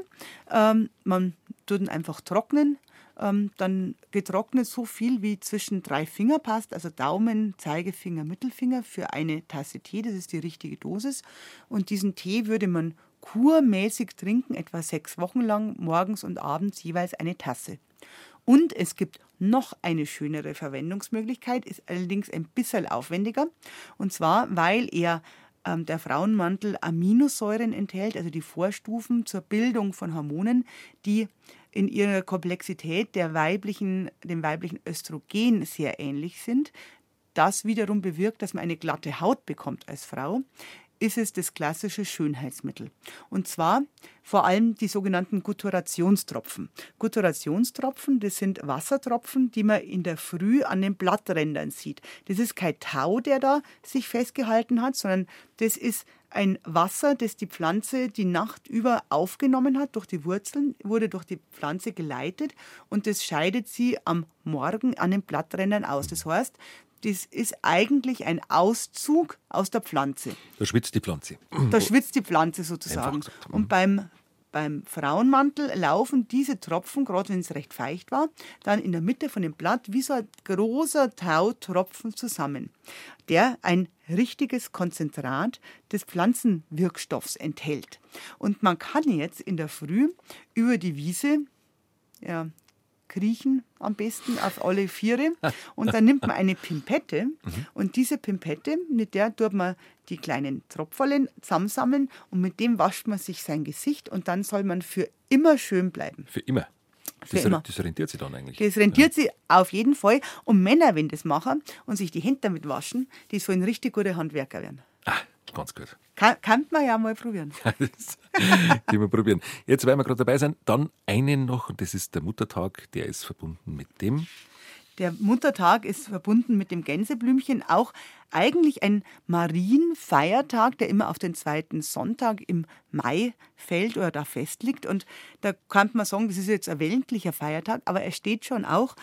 Ähm, man tut ihn einfach trocknen. Ähm, dann getrocknet so viel wie zwischen drei Finger passt, also Daumen, Zeigefinger, Mittelfinger für eine Tasse Tee, das ist die richtige Dosis. Und diesen Tee würde man kurmäßig trinken, etwa sechs Wochen lang, morgens und abends jeweils eine Tasse. Und es gibt noch eine schönere Verwendungsmöglichkeit, ist allerdings ein bisschen aufwendiger. Und zwar, weil er ähm, der Frauenmantel Aminosäuren enthält, also die Vorstufen zur Bildung von Hormonen, die in ihrer Komplexität der weiblichen, dem weiblichen Östrogen sehr ähnlich sind. Das wiederum bewirkt, dass man eine glatte Haut bekommt als Frau ist es das klassische Schönheitsmittel. Und zwar vor allem die sogenannten Gutturationstropfen. Gutturationstropfen, das sind Wassertropfen, die man in der Früh an den Blatträndern sieht. Das ist kein Tau, der da sich festgehalten hat, sondern das ist ein Wasser, das die Pflanze die Nacht über aufgenommen hat durch die Wurzeln, wurde durch die Pflanze geleitet und das scheidet sie am Morgen an den Blatträndern aus. Das heißt, das ist eigentlich ein Auszug aus der Pflanze. Da schwitzt die Pflanze. Da schwitzt die Pflanze sozusagen. Und beim, beim Frauenmantel laufen diese Tropfen, gerade wenn es recht feucht war, dann in der Mitte von dem Blatt wie so ein großer Tautropfen zusammen, der ein richtiges Konzentrat des Pflanzenwirkstoffs enthält. Und man kann jetzt in der Früh über die Wiese ja, kriechen am besten auf alle Viere. Und dann nimmt man eine Pimpette <laughs> mhm. und diese Pimpette, mit der tut man die kleinen Tropferlen zusammensammeln und mit dem wascht man sich sein Gesicht und dann soll man für immer schön bleiben. Für immer? Das, das rentiert sich dann eigentlich. Das rentiert ja. sich auf jeden Fall. Und Männer, wenn das machen und sich die Hände damit waschen, die sollen richtig gute Handwerker werden. Ah, ganz gut. <laughs> Kann, kann man ja mal probieren. <laughs> die wir probieren. Jetzt, weil wir gerade dabei sind, dann einen noch, und das ist der Muttertag, der ist verbunden mit dem. Der Muttertag ist verbunden mit dem Gänseblümchen, auch eigentlich ein Marienfeiertag, der immer auf den zweiten Sonntag im Mai fällt oder da festliegt. Und da kann man sagen, das ist jetzt ein weltlicher Feiertag, aber er steht schon auch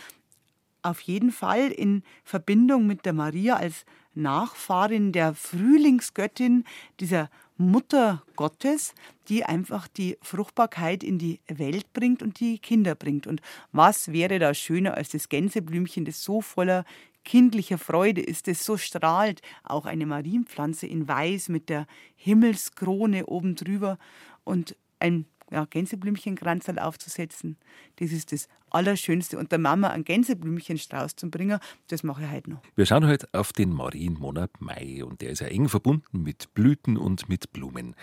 auf jeden Fall in Verbindung mit der Maria als Nachfahrin der Frühlingsgöttin, dieser Mutter Gottes, die einfach die Fruchtbarkeit in die Welt bringt und die Kinder bringt. Und was wäre da schöner als das Gänseblümchen, das so voller kindlicher Freude ist, das so strahlt, auch eine Marienpflanze in Weiß mit der Himmelskrone oben drüber und ein ja, Gänseblümchenkranz aufzusetzen. Das ist das Allerschönste. Und der Mama einen Gänseblümchenstrauß zu bringen, das mache ich heute noch. Wir schauen heute auf den Marienmonat Mai und der ist ja eng verbunden mit Blüten und mit Blumen.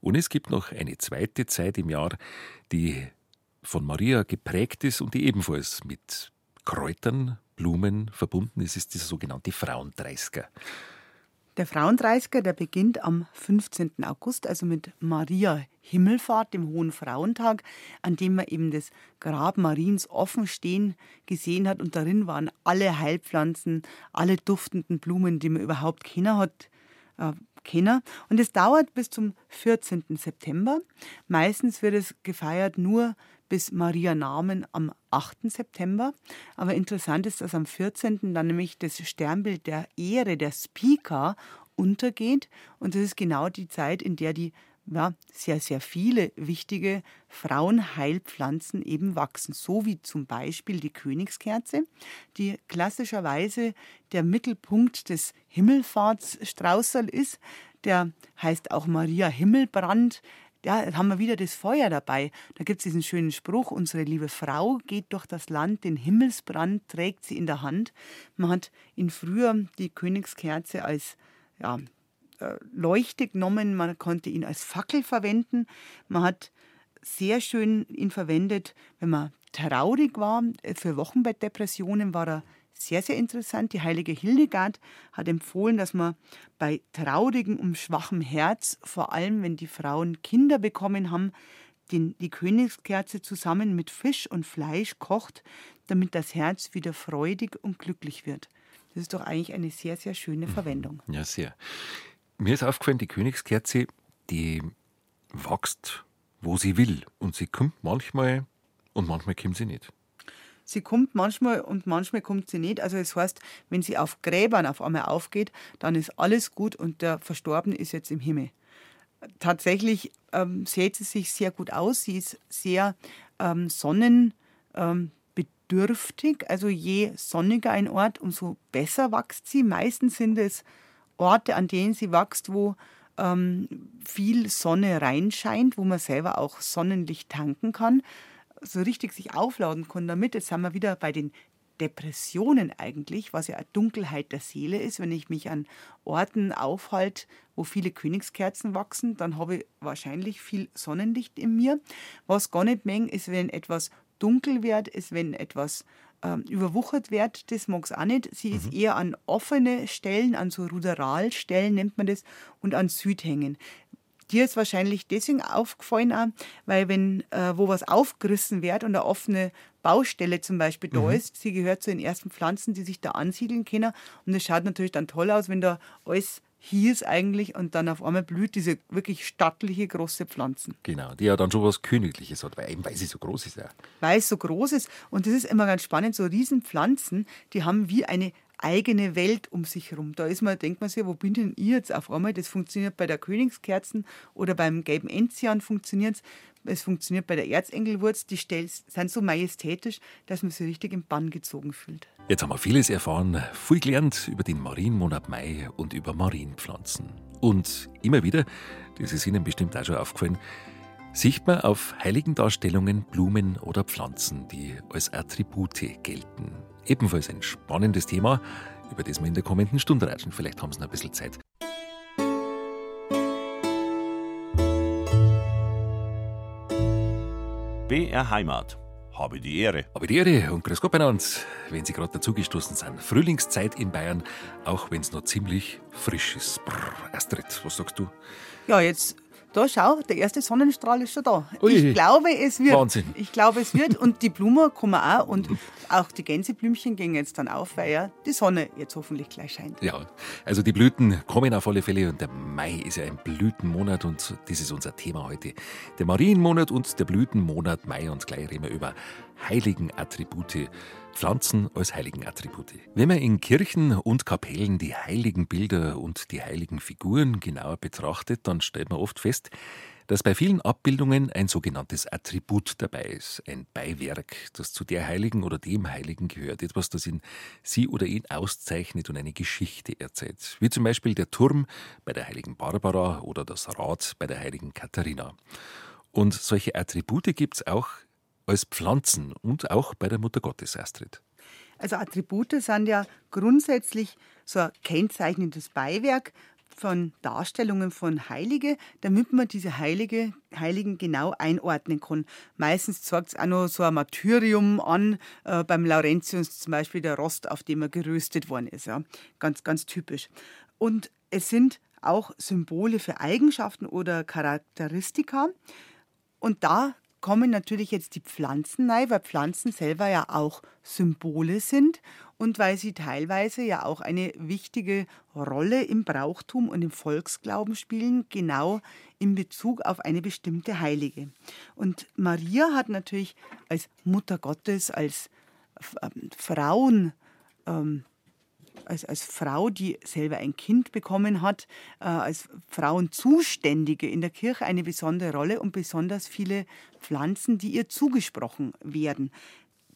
Und es gibt noch eine zweite Zeit im Jahr, die von Maria geprägt ist und die ebenfalls mit Kräutern, Blumen verbunden ist, ist dieser sogenannte Frauendreißger. Der Frauendreißiger, der beginnt am 15. August, also mit Maria Himmelfahrt, dem Hohen Frauentag, an dem man eben das Grab Mariens offen stehen gesehen hat. Und darin waren alle Heilpflanzen, alle duftenden Blumen, die man überhaupt kennen hat, äh, kennen. Und es dauert bis zum 14. September. Meistens wird es gefeiert nur bis Maria Namen am 8. September. Aber interessant ist, dass am 14. dann nämlich das Sternbild der Ehre, der Speaker, untergeht. Und das ist genau die Zeit, in der die ja, sehr, sehr viele wichtige Frauenheilpflanzen eben wachsen, so wie zum Beispiel die Königskerze, die klassischerweise der Mittelpunkt des Himmelfahrtsstraußerl ist. Der heißt auch Maria Himmelbrand, ja, haben wir wieder das Feuer dabei. Da gibt es diesen schönen Spruch, unsere liebe Frau geht durch das Land, den Himmelsbrand trägt sie in der Hand. Man hat in früher die Königskerze als ja, äh, Leuchte genommen, man konnte ihn als Fackel verwenden. Man hat sehr schön ihn verwendet, wenn man traurig war. Für Wochenbettdepressionen war er sehr, sehr interessant. Die heilige Hildegard hat empfohlen, dass man bei traurigem und schwachem Herz, vor allem wenn die Frauen Kinder bekommen haben, den, die Königskerze zusammen mit Fisch und Fleisch kocht, damit das Herz wieder freudig und glücklich wird. Das ist doch eigentlich eine sehr, sehr schöne Verwendung. Ja, sehr. Mir ist aufgefallen, die Königskerze, die wächst, wo sie will. Und sie kommt manchmal und manchmal kommt sie nicht. Sie kommt manchmal und manchmal kommt sie nicht. Also das heißt, wenn sie auf Gräbern auf einmal aufgeht, dann ist alles gut und der Verstorbene ist jetzt im Himmel. Tatsächlich ähm, sieht sie sich sehr gut aus. Sie ist sehr ähm, sonnenbedürftig. Ähm, also je sonniger ein Ort, umso besser wächst sie. Meistens sind es Orte, an denen sie wächst, wo ähm, viel Sonne reinscheint, wo man selber auch Sonnenlicht tanken kann so richtig sich aufladen kann damit. Jetzt sind wir wieder bei den Depressionen eigentlich, was ja eine Dunkelheit der Seele ist. Wenn ich mich an Orten aufhalte, wo viele Königskerzen wachsen, dann habe ich wahrscheinlich viel Sonnenlicht in mir. Was gar nicht mengen ist, wenn etwas dunkel wird, ist, wenn etwas ähm, überwuchert wird, das mag es auch nicht. Sie mhm. ist eher an offene Stellen, an so Ruderalstellen nennt man das, und an Südhängen. Dir ist wahrscheinlich deswegen aufgefallen, auch, weil wenn äh, wo was aufgerissen wird und eine offene Baustelle zum Beispiel da mhm. ist, sie gehört zu den ersten Pflanzen, die sich da ansiedeln können. Und es schaut natürlich dann toll aus, wenn da alles hier ist eigentlich und dann auf einmal blüht diese wirklich stattliche große Pflanzen. Genau, die ja dann schon was Königliches hat, weil, eben weil sie so groß ist. Ja. Weil es so groß ist und das ist immer ganz spannend, so Riesenpflanzen, die haben wie eine eigene Welt um sich herum. Da ist man, denkt man sich, wo bin denn ich jetzt auf einmal? Das funktioniert bei der Königskerzen oder beim gelben Enzian funktioniert es. Es funktioniert bei der Erzengelwurz. Die Stellen sind so majestätisch, dass man sich richtig im Bann gezogen fühlt. Jetzt haben wir vieles erfahren, viel gelernt über den Marienmonat Mai und über Marienpflanzen. Und immer wieder, das ist Ihnen bestimmt auch schon aufgefallen, sieht man auf heiligen Darstellungen Blumen oder Pflanzen, die als Attribute gelten. Ebenfalls ein spannendes Thema, über das wir in der kommenden Stunde ratschen. Vielleicht haben Sie noch ein bisschen Zeit. BR Heimat. Habe die Ehre. Habe die Ehre und grüß Gott beieinander, wenn Sie gerade dazugestoßen sind. Frühlingszeit in Bayern, auch wenn es noch ziemlich frisch ist. Brr, Astrid, was sagst du? Ja, jetzt da schau, der erste Sonnenstrahl ist schon da. Ui, ich glaube, es wird. Wahnsinn. Ich glaube, es wird. Und die Blumen kommen auch. Und auch die Gänseblümchen gehen jetzt dann auf, weil ja die Sonne jetzt hoffentlich gleich scheint. Ja, also die Blüten kommen auf alle Fälle. Und der Mai ist ja ein Blütenmonat. Und das ist unser Thema heute. Der Marienmonat und der Blütenmonat Mai. Und gleich reden wir über heiligen Attribute. Pflanzen als heiligen Attribute. Wenn man in Kirchen und Kapellen die heiligen Bilder und die heiligen Figuren genauer betrachtet, dann stellt man oft fest, dass bei vielen Abbildungen ein sogenanntes Attribut dabei ist, ein Beiwerk, das zu der Heiligen oder dem Heiligen gehört, etwas, das ihn sie oder ihn auszeichnet und eine Geschichte erzählt, wie zum Beispiel der Turm bei der heiligen Barbara oder das Rad bei der heiligen Katharina. Und solche Attribute gibt es auch als Pflanzen und auch bei der Mutter Gottes, Astrid. Also Attribute sind ja grundsätzlich so ein kennzeichnendes Beiwerk von Darstellungen von Heilige, damit man diese Heilige, Heiligen genau einordnen kann. Meistens zeigt es auch noch so ein Martyrium an, äh, beim Laurentius zum Beispiel der Rost, auf dem er geröstet worden ist. Ja. Ganz, ganz typisch. Und es sind auch Symbole für Eigenschaften oder Charakteristika. Und da kommen natürlich jetzt die Pflanzen rein, weil Pflanzen selber ja auch Symbole sind und weil sie teilweise ja auch eine wichtige Rolle im Brauchtum und im Volksglauben spielen, genau in Bezug auf eine bestimmte Heilige. Und Maria hat natürlich als Mutter Gottes, als ähm, Frauen, ähm, als, als Frau, die selber ein Kind bekommen hat, äh, als Frauenzuständige in der Kirche eine besondere Rolle und besonders viele Pflanzen, die ihr zugesprochen werden.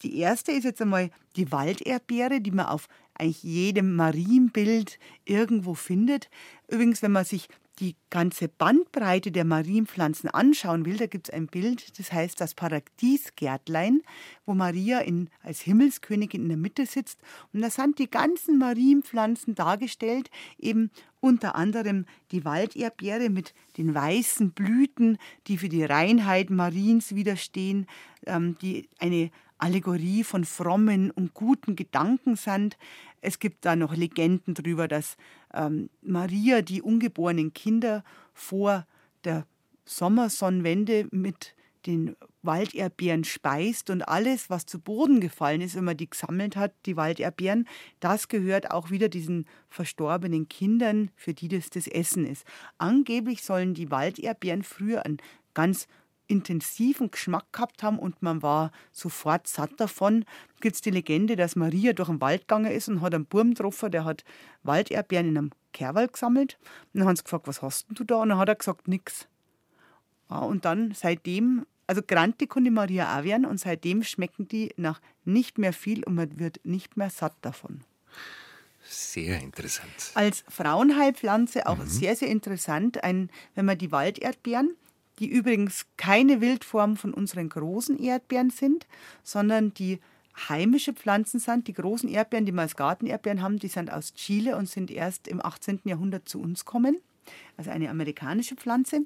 Die erste ist jetzt einmal die Walderdbeere, die man auf eigentlich jedem Marienbild irgendwo findet. Übrigens, wenn man sich die ganze Bandbreite der Marienpflanzen anschauen will, da gibt es ein Bild, das heißt das Paradiesgärtlein, wo Maria in, als Himmelskönigin in der Mitte sitzt. Und da sind die ganzen Marienpflanzen dargestellt, eben unter anderem die Walderdbeere mit den weißen Blüten, die für die Reinheit Mariens widerstehen, ähm, die eine Allegorie von frommen und guten Gedanken sind. Es gibt da noch Legenden darüber, dass ähm, Maria die ungeborenen Kinder vor der Sommersonnenwende mit den Walderdbeeren speist und alles, was zu Boden gefallen ist, wenn man die gesammelt hat, die Walderdbeeren, das gehört auch wieder diesen verstorbenen Kindern, für die das das Essen ist. Angeblich sollen die Walderdbeeren früher ein ganz intensiven Geschmack gehabt haben und man war sofort satt davon. Gibt es die Legende, dass Maria durch den Wald gegangen ist und hat einen Burm getroffen, der hat Walderdbeeren in einem Kerwald gesammelt. Und dann haben sie gefragt, was hast du da? Und dann hat er gesagt, nix. Ja, und dann seitdem, also Grante konnte Maria auch werden und seitdem schmecken die nach nicht mehr viel und man wird nicht mehr satt davon. Sehr interessant. Als Frauenheilpflanze auch mhm. sehr, sehr interessant, ein, wenn man die Walderdbeeren, die übrigens keine Wildform von unseren großen Erdbeeren sind, sondern die heimische Pflanzen sind. Die großen Erdbeeren, die wir als Gartenerdbeeren haben, die sind aus Chile und sind erst im 18. Jahrhundert zu uns gekommen. Also eine amerikanische Pflanze.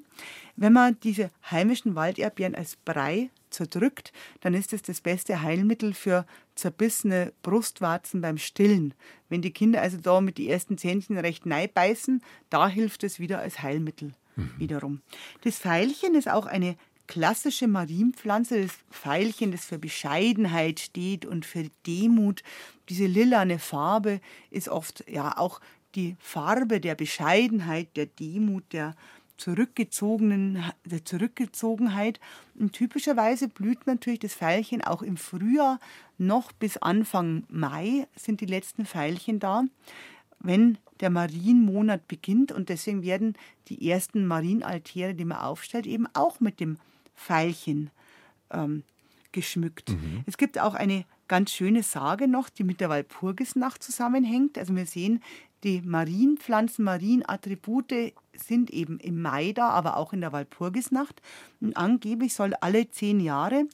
Wenn man diese heimischen Walderdbeeren als Brei zerdrückt, dann ist es das beste Heilmittel für zerbissene Brustwarzen beim Stillen. Wenn die Kinder also da mit den ersten Zähnchen recht beißen, da hilft es wieder als Heilmittel mhm. wiederum. Das Veilchen ist auch eine klassische Marienpflanze, das Pfeilchen, das für Bescheidenheit steht und für Demut. Diese lilane Farbe ist oft ja auch die Farbe der Bescheidenheit, der Demut, der zurückgezogenen, der Zurückgezogenheit. Und typischerweise blüht natürlich das Veilchen auch im Frühjahr, noch bis Anfang Mai sind die letzten Veilchen da, wenn der Marienmonat beginnt. Und deswegen werden die ersten Marienaltäre, die man aufstellt, eben auch mit dem Veilchen ähm, geschmückt. Mhm. Es gibt auch eine ganz schöne Sage noch, die mit der Walpurgisnacht zusammenhängt. Also wir sehen, die Marienpflanzen, Marienattribute sind eben im Mai da, aber auch in der Walpurgisnacht. Und angeblich soll alle zehn Jahre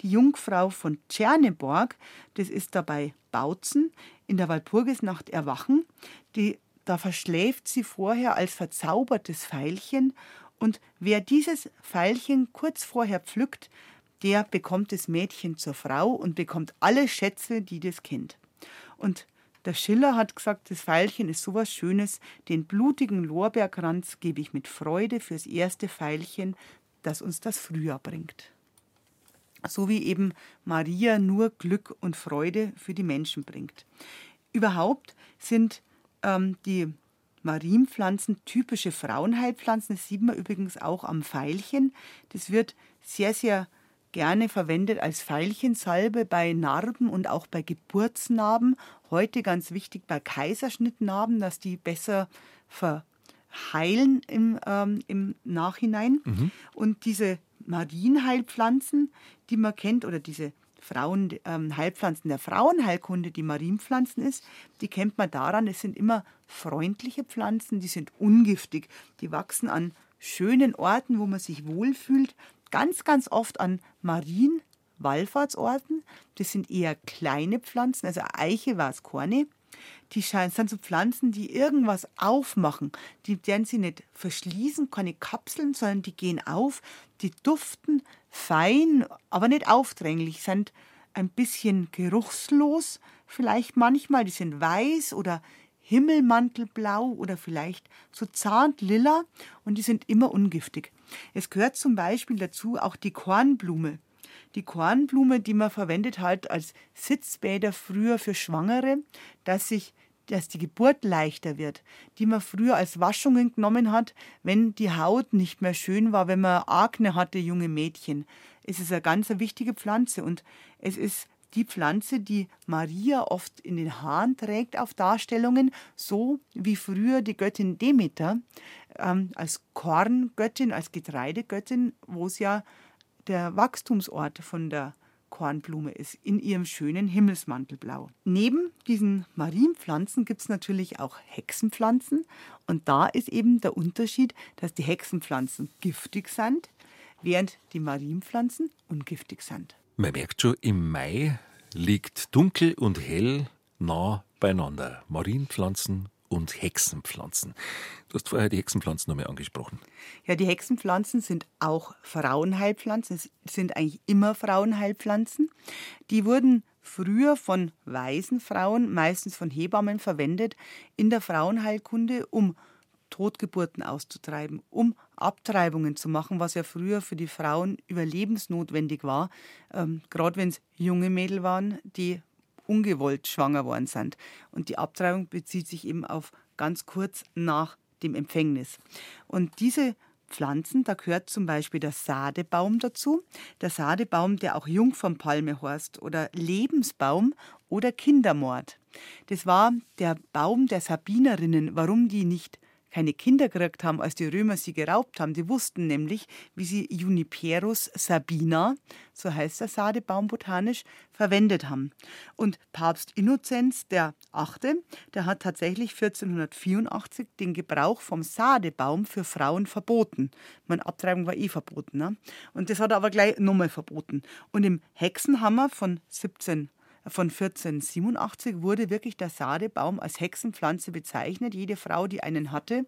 die Jungfrau von Tscherneborg, das ist dabei Bautzen, in der Walpurgisnacht erwachen. Die, da verschläft sie vorher als verzaubertes Veilchen und wer dieses Veilchen kurz vorher pflückt, der bekommt das Mädchen zur Frau und bekommt alle Schätze, die das Kind. Und der Schiller hat gesagt, das Veilchen ist sowas Schönes, den blutigen Lorbeerkranz gebe ich mit Freude fürs erste Veilchen, das uns das Frühjahr bringt. So wie eben Maria nur Glück und Freude für die Menschen bringt. Überhaupt sind ähm, die Marienpflanzen typische Frauenheilpflanzen. Das sieht man übrigens auch am Veilchen. Das wird sehr, sehr gerne verwendet als Veilchensalbe bei Narben und auch bei Geburtsnarben. Heute ganz wichtig bei Kaiserschnittnarben, dass die besser verheilen im, ähm, im Nachhinein. Mhm. Und diese Marienheilpflanzen, die man kennt, oder diese Frauen, ähm, Heilpflanzen der Frauenheilkunde, die Marienpflanzen ist, die kennt man daran, es sind immer freundliche Pflanzen, die sind ungiftig, die wachsen an schönen Orten, wo man sich wohlfühlt, ganz, ganz oft an Marien, Wallfahrtsorten. Das sind eher kleine Pflanzen, also Eiche war es Korne. Die sind so Pflanzen, die irgendwas aufmachen. Die werden sie nicht verschließen, keine Kapseln, sondern die gehen auf, die duften fein, aber nicht aufdränglich, sind ein bisschen geruchslos, vielleicht manchmal, die sind weiß oder Himmelmantelblau oder vielleicht so zart lila und die sind immer ungiftig. Es gehört zum Beispiel dazu auch die Kornblume. Die Kornblume, die man verwendet hat als Sitzbäder früher für Schwangere, dass sich dass die Geburt leichter wird, die man früher als Waschungen genommen hat, wenn die Haut nicht mehr schön war, wenn man Akne hatte, junge Mädchen. Es ist eine ganz wichtige Pflanze und es ist die Pflanze, die Maria oft in den Haaren trägt auf Darstellungen, so wie früher die Göttin Demeter ähm, als Korngöttin, als Getreidegöttin, wo es ja der Wachstumsort von der Kornblume ist, in ihrem schönen Himmelsmantelblau. Neben diesen Marienpflanzen gibt es natürlich auch Hexenpflanzen. Und da ist eben der Unterschied, dass die Hexenpflanzen giftig sind, während die Marienpflanzen ungiftig sind. Man merkt schon, im Mai liegt dunkel und hell nah beieinander. Marienpflanzen und Hexenpflanzen. Du hast vorher die Hexenpflanzen nochmal angesprochen. Ja, die Hexenpflanzen sind auch Frauenheilpflanzen. Sind eigentlich immer Frauenheilpflanzen. Die wurden früher von weisen Frauen, meistens von Hebammen, verwendet in der Frauenheilkunde, um Totgeburten auszutreiben, um Abtreibungen zu machen, was ja früher für die Frauen überlebensnotwendig war, ähm, gerade wenn es junge Mädel waren, die ungewollt schwanger worden sind. Und die Abtreibung bezieht sich eben auf ganz kurz nach dem Empfängnis. Und diese Pflanzen, da gehört zum Beispiel der Sadebaum dazu. Der Sadebaum, der auch Jungfernpalme heißt oder Lebensbaum oder Kindermord. Das war der Baum der Sabinerinnen. Warum die nicht keine Kinder gekriegt haben, als die Römer sie geraubt haben. Die wussten nämlich, wie sie Juniperus sabina, so heißt der Sadebaum botanisch, verwendet haben. Und Papst Innozenz der Achte, der hat tatsächlich 1484 den Gebrauch vom Sadebaum für Frauen verboten. Meine Abtreibung war eh verboten. Ne? Und das hat er aber gleich nochmal verboten. Und im Hexenhammer von 17 von 1487 wurde wirklich der Sadebaum als Hexenpflanze bezeichnet. Jede Frau, die einen hatte,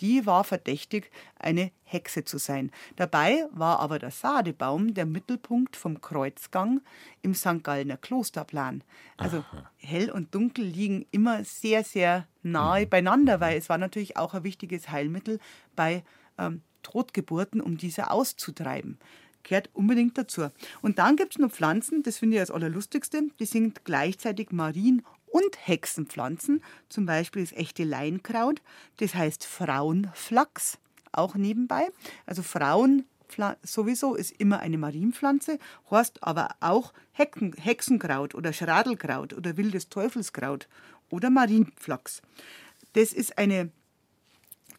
die war verdächtig, eine Hexe zu sein. Dabei war aber der Sadebaum der Mittelpunkt vom Kreuzgang im St. Gallner Klosterplan. Also Aha. hell und dunkel liegen immer sehr, sehr nahe mhm. beieinander, weil es war natürlich auch ein wichtiges Heilmittel bei ähm, Totgeburten, um diese auszutreiben gehört unbedingt dazu. Und dann gibt es noch Pflanzen, das finde ich das Allerlustigste, die sind gleichzeitig Marien- und Hexenpflanzen. Zum Beispiel das echte Leinkraut, das heißt Frauenflachs, auch nebenbei. Also Frauen sowieso ist immer eine Marienpflanze, heißt aber auch Hecken, Hexenkraut oder Schradelkraut oder wildes Teufelskraut oder Marienflachs. Das ist eine,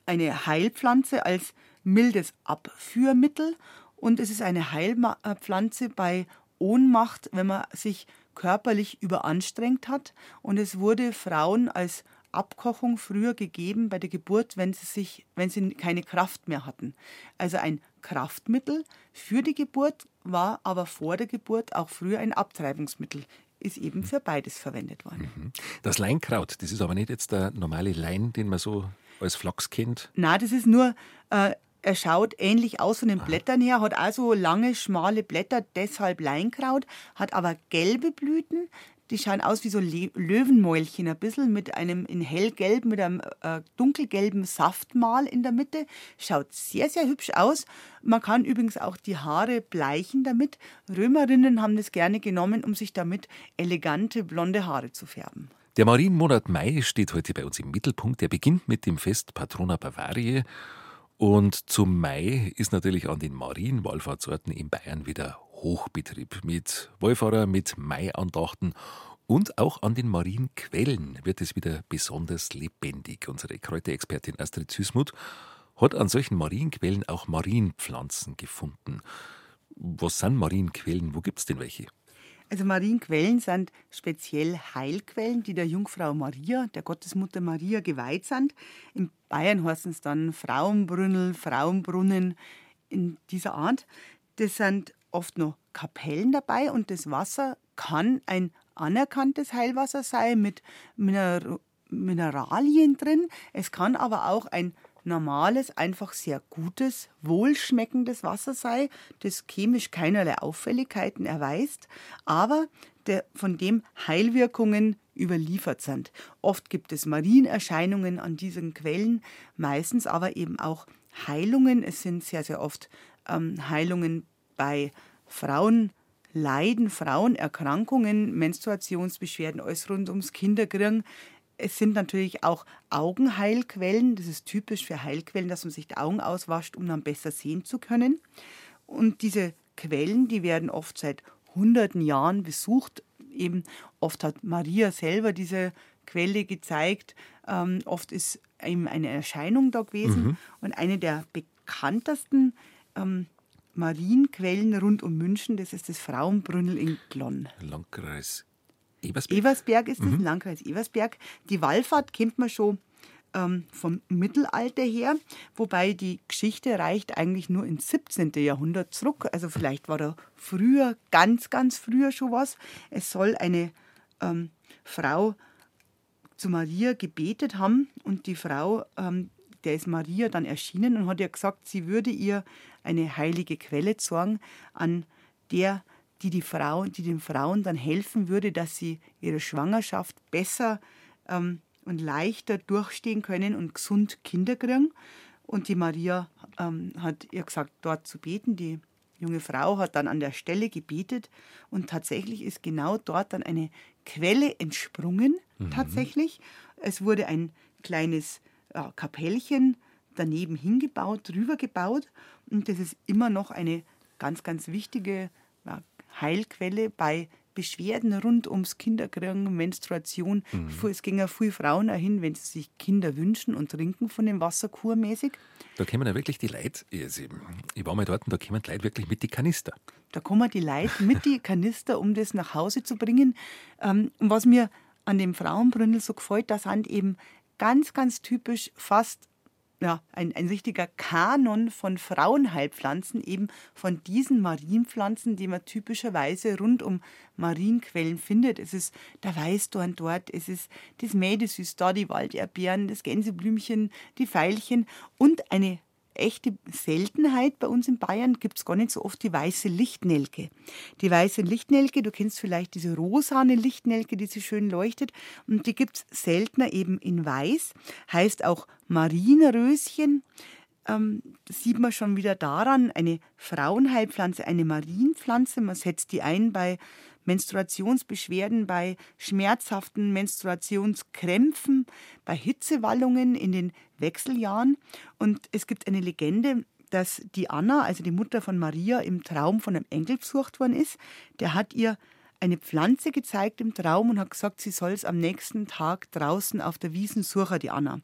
eine Heilpflanze als mildes Abführmittel und es ist eine Heilpflanze bei Ohnmacht, wenn man sich körperlich überanstrengt hat. Und es wurde Frauen als Abkochung früher gegeben bei der Geburt, wenn sie, sich, wenn sie keine Kraft mehr hatten. Also ein Kraftmittel für die Geburt war aber vor der Geburt auch früher ein Abtreibungsmittel ist eben für beides verwendet worden. Mhm. Das Leinkraut, das ist aber nicht jetzt der normale Lein, den man so als Flachs kennt? Nein, das ist nur äh, er schaut ähnlich aus von den Blättern her, hat also lange, schmale Blätter, deshalb Leinkraut, hat aber gelbe Blüten. Die schauen aus wie so Löwenmäulchen, ein bisschen mit einem in hellgelb, mit einem äh, dunkelgelben Saftmal in der Mitte. Schaut sehr, sehr hübsch aus. Man kann übrigens auch die Haare bleichen damit. Römerinnen haben das gerne genommen, um sich damit elegante blonde Haare zu färben. Der Marienmonat Mai steht heute bei uns im Mittelpunkt. Er beginnt mit dem Fest Patrona Bavariae und zum Mai ist natürlich an den Marienwallfahrtsorten in Bayern wieder Hochbetrieb mit Wallfahrer, mit Maiandachten und auch an den Marienquellen wird es wieder besonders lebendig. Unsere Kräuterexpertin Astrid Süßmuth hat an solchen Marienquellen auch Marienpflanzen gefunden. Was sind Marienquellen? Wo gibt es denn welche? Also Marienquellen sind speziell Heilquellen, die der Jungfrau Maria, der Gottesmutter Maria, geweiht sind. In Bayern heißen es dann Frauenbrünnel, Frauenbrunnen in dieser Art. Das sind oft noch Kapellen dabei und das Wasser kann ein anerkanntes Heilwasser sein mit Mineralien drin. Es kann aber auch ein normales, einfach sehr gutes, wohlschmeckendes Wasser sei, das chemisch keinerlei Auffälligkeiten erweist, aber der, von dem Heilwirkungen überliefert sind. Oft gibt es Marienerscheinungen an diesen Quellen, meistens aber eben auch Heilungen. Es sind sehr, sehr oft ähm, Heilungen bei Frauen. Leiden, Frauenerkrankungen, Menstruationsbeschwerden, alles rund ums Kinderkriegen, es sind natürlich auch Augenheilquellen. Das ist typisch für Heilquellen, dass man sich die Augen auswascht, um dann besser sehen zu können. Und diese Quellen, die werden oft seit hunderten Jahren besucht. Eben oft hat Maria selber diese Quelle gezeigt. Ähm, oft ist eben eine Erscheinung da gewesen. Mhm. Und eine der bekanntesten ähm, Marienquellen rund um München, das ist das Frauenbrünnel in Glonn. Landkreis Eversberg, Eversberg ist das, mhm. Landkreis Eversberg. Die Wallfahrt kennt man schon ähm, vom Mittelalter her, wobei die Geschichte reicht eigentlich nur ins 17. Jahrhundert zurück. Also vielleicht war da früher, ganz, ganz früher schon was. Es soll eine ähm, Frau zu Maria gebetet haben und die Frau, ähm, der ist Maria dann erschienen und hat ihr gesagt, sie würde ihr eine heilige Quelle zorgen, an der die, die, Frau, die den Frauen dann helfen würde, dass sie ihre Schwangerschaft besser ähm, und leichter durchstehen können und gesund Kinder kriegen. Und die Maria ähm, hat ihr gesagt, dort zu beten. Die junge Frau hat dann an der Stelle gebetet und tatsächlich ist genau dort dann eine Quelle entsprungen. Mhm. Tatsächlich. Es wurde ein kleines ja, Kapellchen daneben hingebaut, drüber gebaut und das ist immer noch eine ganz, ganz wichtige Heilquelle bei Beschwerden rund ums Kinderkriegen, Menstruation. Mhm. Es gehen ja viele Frauen auch hin, wenn sie sich Kinder wünschen und trinken von dem Wasser kurmäßig. Da kommen ja wirklich die Leute, ich war mal dort und da kommen die Leute wirklich mit die Kanister. Da kommen die Leute mit die Kanister, um das nach Hause zu bringen. Ähm, und was mir an dem Frauenbrünnel so gefällt, da sind eben ganz, ganz typisch fast ja, ein, ein richtiger Kanon von Frauenheilpflanzen, eben von diesen Marienpflanzen, die man typischerweise rund um Marienquellen findet. Es ist der Weißdorn dort, es ist das Mädesüß da, die Walderdbeeren, das Gänseblümchen, die Veilchen und eine echte Seltenheit bei uns in Bayern gibt es gar nicht so oft die weiße Lichtnelke. Die weiße Lichtnelke, du kennst vielleicht diese rosane Lichtnelke, die so schön leuchtet, und die gibt es seltener eben in weiß, heißt auch Marienröschen. Ähm, sieht man schon wieder daran, eine Frauenheilpflanze, eine Marienpflanze, man setzt die ein bei Menstruationsbeschwerden, bei schmerzhaften Menstruationskrämpfen, bei Hitzewallungen in den Wechseljahren. Und es gibt eine Legende, dass die Anna, also die Mutter von Maria, im Traum von einem Enkel besucht worden ist. Der hat ihr eine Pflanze gezeigt im Traum und hat gesagt, sie soll es am nächsten Tag draußen auf der Wiesen suchen, die Anna.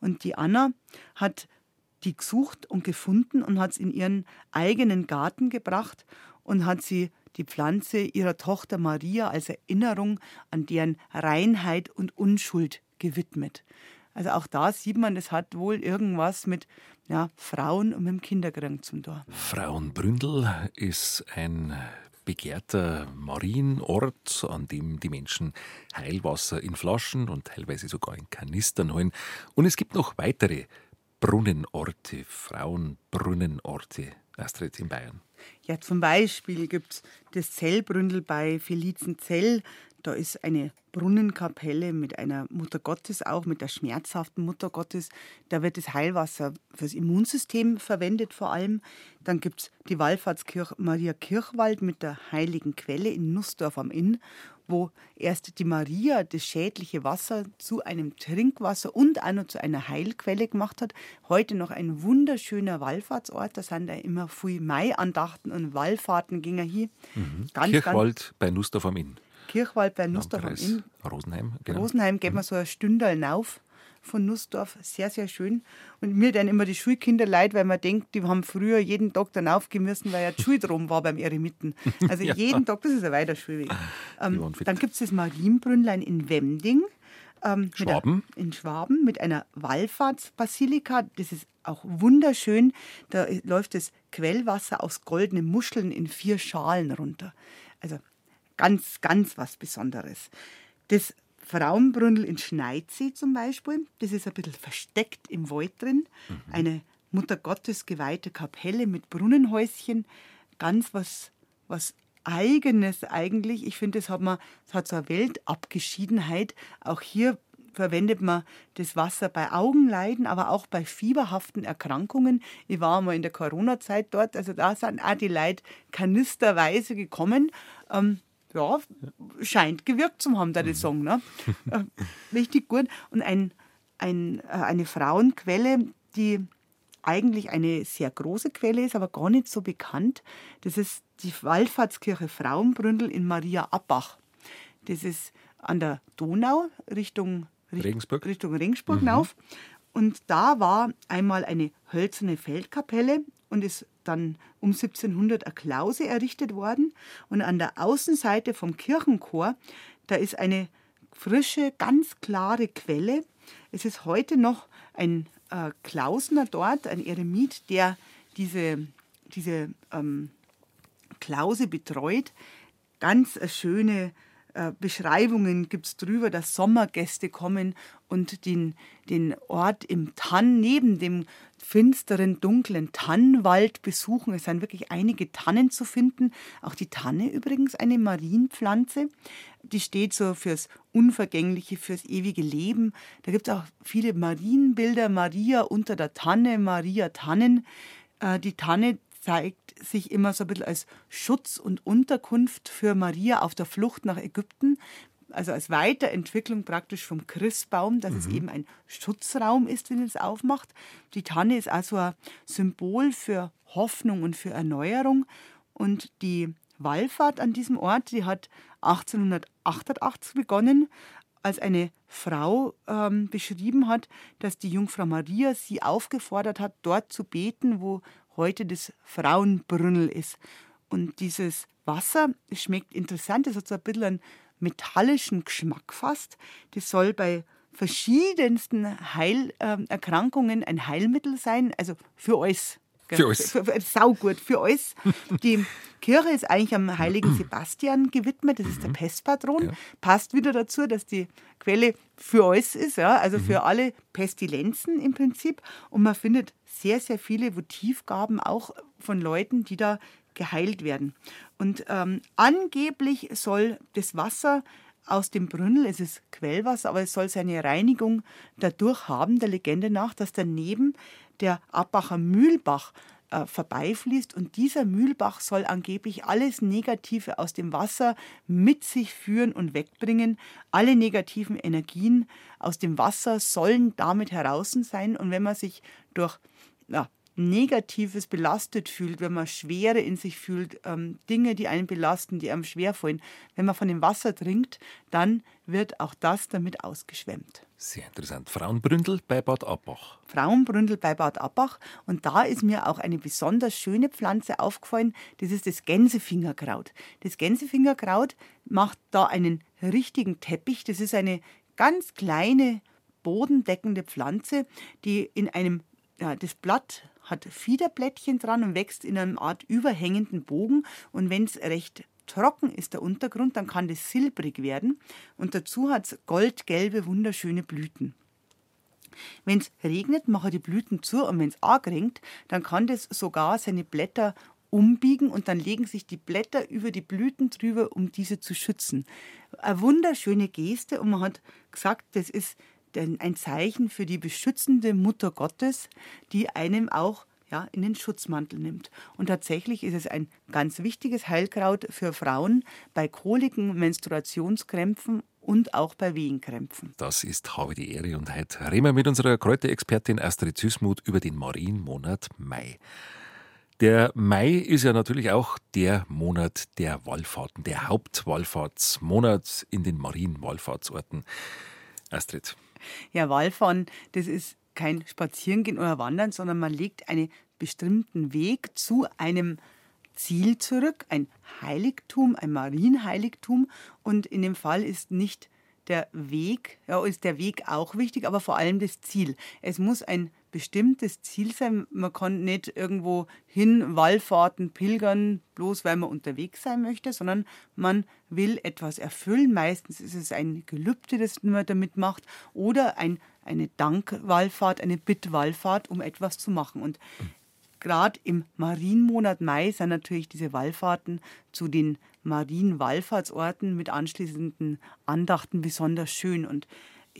Und die Anna hat die gesucht und gefunden und hat es in ihren eigenen Garten gebracht und hat sie die Pflanze ihrer Tochter Maria als Erinnerung an deren Reinheit und Unschuld gewidmet. Also auch da sieht man, es hat wohl irgendwas mit ja, Frauen und mit dem Kinderkrank zum tun. Frauenbründel ist ein begehrter Marienort, an dem die Menschen Heilwasser in Flaschen und teilweise sogar in Kanistern holen. Und es gibt noch weitere Brunnenorte, Frauenbrunnenorte, Astrid in Bayern. Ja, zum Beispiel gibt es das Zellbründel bei Felizenzell. Da ist eine Brunnenkapelle mit einer Mutter Gottes, auch mit der schmerzhaften Mutter Gottes. Da wird das Heilwasser fürs Immunsystem verwendet vor allem. Dann gibt es die Wallfahrtskirche Maria Kirchwald mit der heiligen Quelle in Nussdorf am Inn, wo erst die Maria das schädliche Wasser zu einem Trinkwasser und auch noch zu einer Heilquelle gemacht hat. Heute noch ein wunderschöner Wallfahrtsort. Da sind ja immer viel Mai-Andachten und Wallfahrten gingen hier. Mhm. Ganz, Kirchwald ganz bei Nussdorf am Inn. Kirchwald bei Nussdorf am Inn. Rosenheim, genau. Rosenheim geht man mhm. so ein Stündel rauf von Nussdorf. Sehr, sehr schön. Und mir dann immer die Schulkinder leid, weil man denkt, die haben früher jeden Tag dann aufgemüssen, weil ja die Schule drum war beim Eremiten. Also <laughs> ja. jeden Tag, das ist ein weiter Schulweg. Ähm, dann gibt es das Marienbrünnlein in Wemding. Ähm, Schwaben. Einer, in Schwaben mit einer Wallfahrtsbasilika. Das ist auch wunderschön. Da läuft das Quellwasser aus goldenen Muscheln in vier Schalen runter. Also ganz, ganz was Besonderes. Das Frauenbrünnel in Schneidsee zum Beispiel, das ist ein bisschen versteckt im Wald drin. Mhm. Eine Mutter Gottes geweihte Kapelle mit Brunnenhäuschen. Ganz was, was Eigenes eigentlich. Ich finde, es hat, hat so eine Weltabgeschiedenheit. Auch hier verwendet man das Wasser bei Augenleiden, aber auch bei fieberhaften Erkrankungen. Ich war mal in der Corona-Zeit dort, also da sind auch die Leute kanisterweise gekommen. Ähm, ja, scheint gewirkt zu haben, die mhm. Song. Ne? Äh, richtig gut. Und ein, ein, äh, eine Frauenquelle, die eigentlich eine sehr große Quelle ist, aber gar nicht so bekannt. Das ist die Wallfahrtskirche Frauenbründel in Maria Abbach. Das ist an der Donau Richtung Regensburg, Richtung Regensburg mhm. auf. Und da war einmal eine hölzerne Feldkapelle und ist dann um 1700 eine Klause errichtet worden. Und an der Außenseite vom Kirchenchor, da ist eine frische, ganz klare Quelle. Es ist heute noch ein äh, Klausner dort, ein Eremit, der diese, diese ähm, Klause betreut. Ganz eine schöne äh, Beschreibungen gibt es drüber, dass Sommergäste kommen und den, den Ort im Tann neben dem finsteren, dunklen Tannenwald besuchen. Es sind wirklich einige Tannen zu finden. Auch die Tanne übrigens eine Marienpflanze. Die steht so fürs Unvergängliche, fürs ewige Leben. Da gibt es auch viele Marienbilder. Maria unter der Tanne, Maria Tannen. Äh, die Tanne zeigt sich immer so ein bisschen als Schutz und Unterkunft für Maria auf der Flucht nach Ägypten. Also als Weiterentwicklung praktisch vom Christbaum, dass mhm. es eben ein Schutzraum ist, wenn es aufmacht. Die Tanne ist also ein Symbol für Hoffnung und für Erneuerung. Und die Wallfahrt an diesem Ort, die hat 1888 begonnen, als eine Frau ähm, beschrieben hat, dass die Jungfrau Maria sie aufgefordert hat, dort zu beten, wo heute das Frauenbrünnel ist. Und dieses Wasser schmeckt interessant, es hat so ein bisschen einen metallischen Geschmack fast. Das soll bei verschiedensten Heilerkrankungen ein Heilmittel sein, also für alles. Für alles. Für, für, saugut, für alles. Die Kirche ist eigentlich am heiligen Sebastian gewidmet, das ist der Pestpatron. Ja. Passt wieder dazu, dass die Quelle für alles ist, ja, also für alle Pestilenzen im Prinzip. Und man findet sehr, sehr viele Votivgaben auch von Leuten, die da geheilt werden. Und ähm, angeblich soll das Wasser aus dem Brünnel, es ist Quellwasser, aber es soll seine Reinigung dadurch haben, der Legende nach, dass daneben der Abbacher Mühlbach äh, vorbeifließt und dieser Mühlbach soll angeblich alles Negative aus dem Wasser mit sich führen und wegbringen. Alle negativen Energien aus dem Wasser sollen damit heraus sein und wenn man sich durch ja, Negatives belastet fühlt, wenn man Schwere in sich fühlt, ähm, Dinge, die einen belasten, die einem schwerfallen, wenn man von dem Wasser trinkt, dann wird auch das damit ausgeschwemmt. Sehr interessant. Frauenbründel bei Bad Abbach. Frauenbründel bei Bad Abbach. Und da ist mir auch eine besonders schöne Pflanze aufgefallen. Das ist das Gänsefingerkraut. Das Gänsefingerkraut macht da einen richtigen Teppich. Das ist eine ganz kleine, bodendeckende Pflanze, die in einem, ja, das Blatt hat Fiederblättchen dran und wächst in einem Art überhängenden Bogen. Und wenn es recht trocken ist der Untergrund, dann kann das silbrig werden. Und dazu hat es goldgelbe, wunderschöne Blüten. Wenn es regnet, mache die Blüten zu und wenn es arg regnet, dann kann das sogar seine Blätter umbiegen und dann legen sich die Blätter über die Blüten drüber, um diese zu schützen. Eine wunderschöne Geste und man hat gesagt, das ist ein Zeichen für die beschützende Mutter Gottes, die einem auch ja, in den Schutzmantel nimmt. Und tatsächlich ist es ein ganz wichtiges Heilkraut für Frauen bei Koliken, Menstruationskrämpfen und auch bei Wehenkrämpfen. Das ist Habe die Ehre und heute reden wir mit unserer Kräuterexpertin Astrid Süßmuth über den Marienmonat Mai. Der Mai ist ja natürlich auch der Monat der Wallfahrten, der Hauptwallfahrtsmonat in den Marienwallfahrtsorten. Astrid. Ja, Wallfahren, das ist kein Spazierengehen oder Wandern, sondern man legt einen bestimmten Weg zu einem Ziel zurück, ein Heiligtum, ein Marienheiligtum. Und in dem Fall ist nicht der Weg, ja, ist der Weg auch wichtig, aber vor allem das Ziel. Es muss ein bestimmtes Ziel sein. Man kann nicht irgendwo hin Wallfahrten, pilgern, bloß weil man unterwegs sein möchte, sondern man will etwas erfüllen. Meistens ist es ein Gelübde, das man damit macht, oder ein, eine Dankwallfahrt, eine Bittwallfahrt, um etwas zu machen. Und gerade im Marienmonat Mai sind natürlich diese Wallfahrten zu den Marienwallfahrtsorten mit anschließenden Andachten besonders schön. Und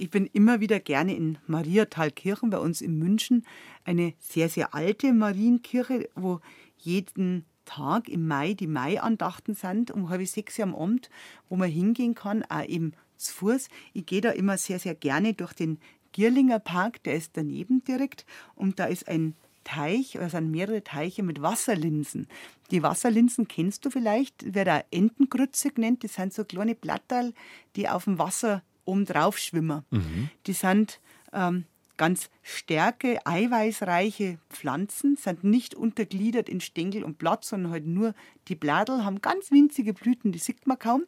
ich bin immer wieder gerne in Mariathalkirchen bei uns in München, eine sehr, sehr alte Marienkirche, wo jeden Tag im Mai die Mai-Andachten sind, um halb sechs am Abend, wo man hingehen kann, auch eben zu Fuß. Ich gehe da immer sehr, sehr gerne durch den Gierlinger Park, der ist daneben direkt und da ist ein Teich, oder sind mehrere Teiche mit Wasserlinsen. Die Wasserlinsen kennst du vielleicht, wer da Entengrütze nennt, das sind so kleine Blatterl, die auf dem Wasser oben drauf schwimmen. Mhm. Die sind ähm, ganz stärke, eiweißreiche Pflanzen, sind nicht untergliedert in Stängel und Blatt, sondern halt nur die Blätter, haben ganz winzige Blüten, die sieht man kaum.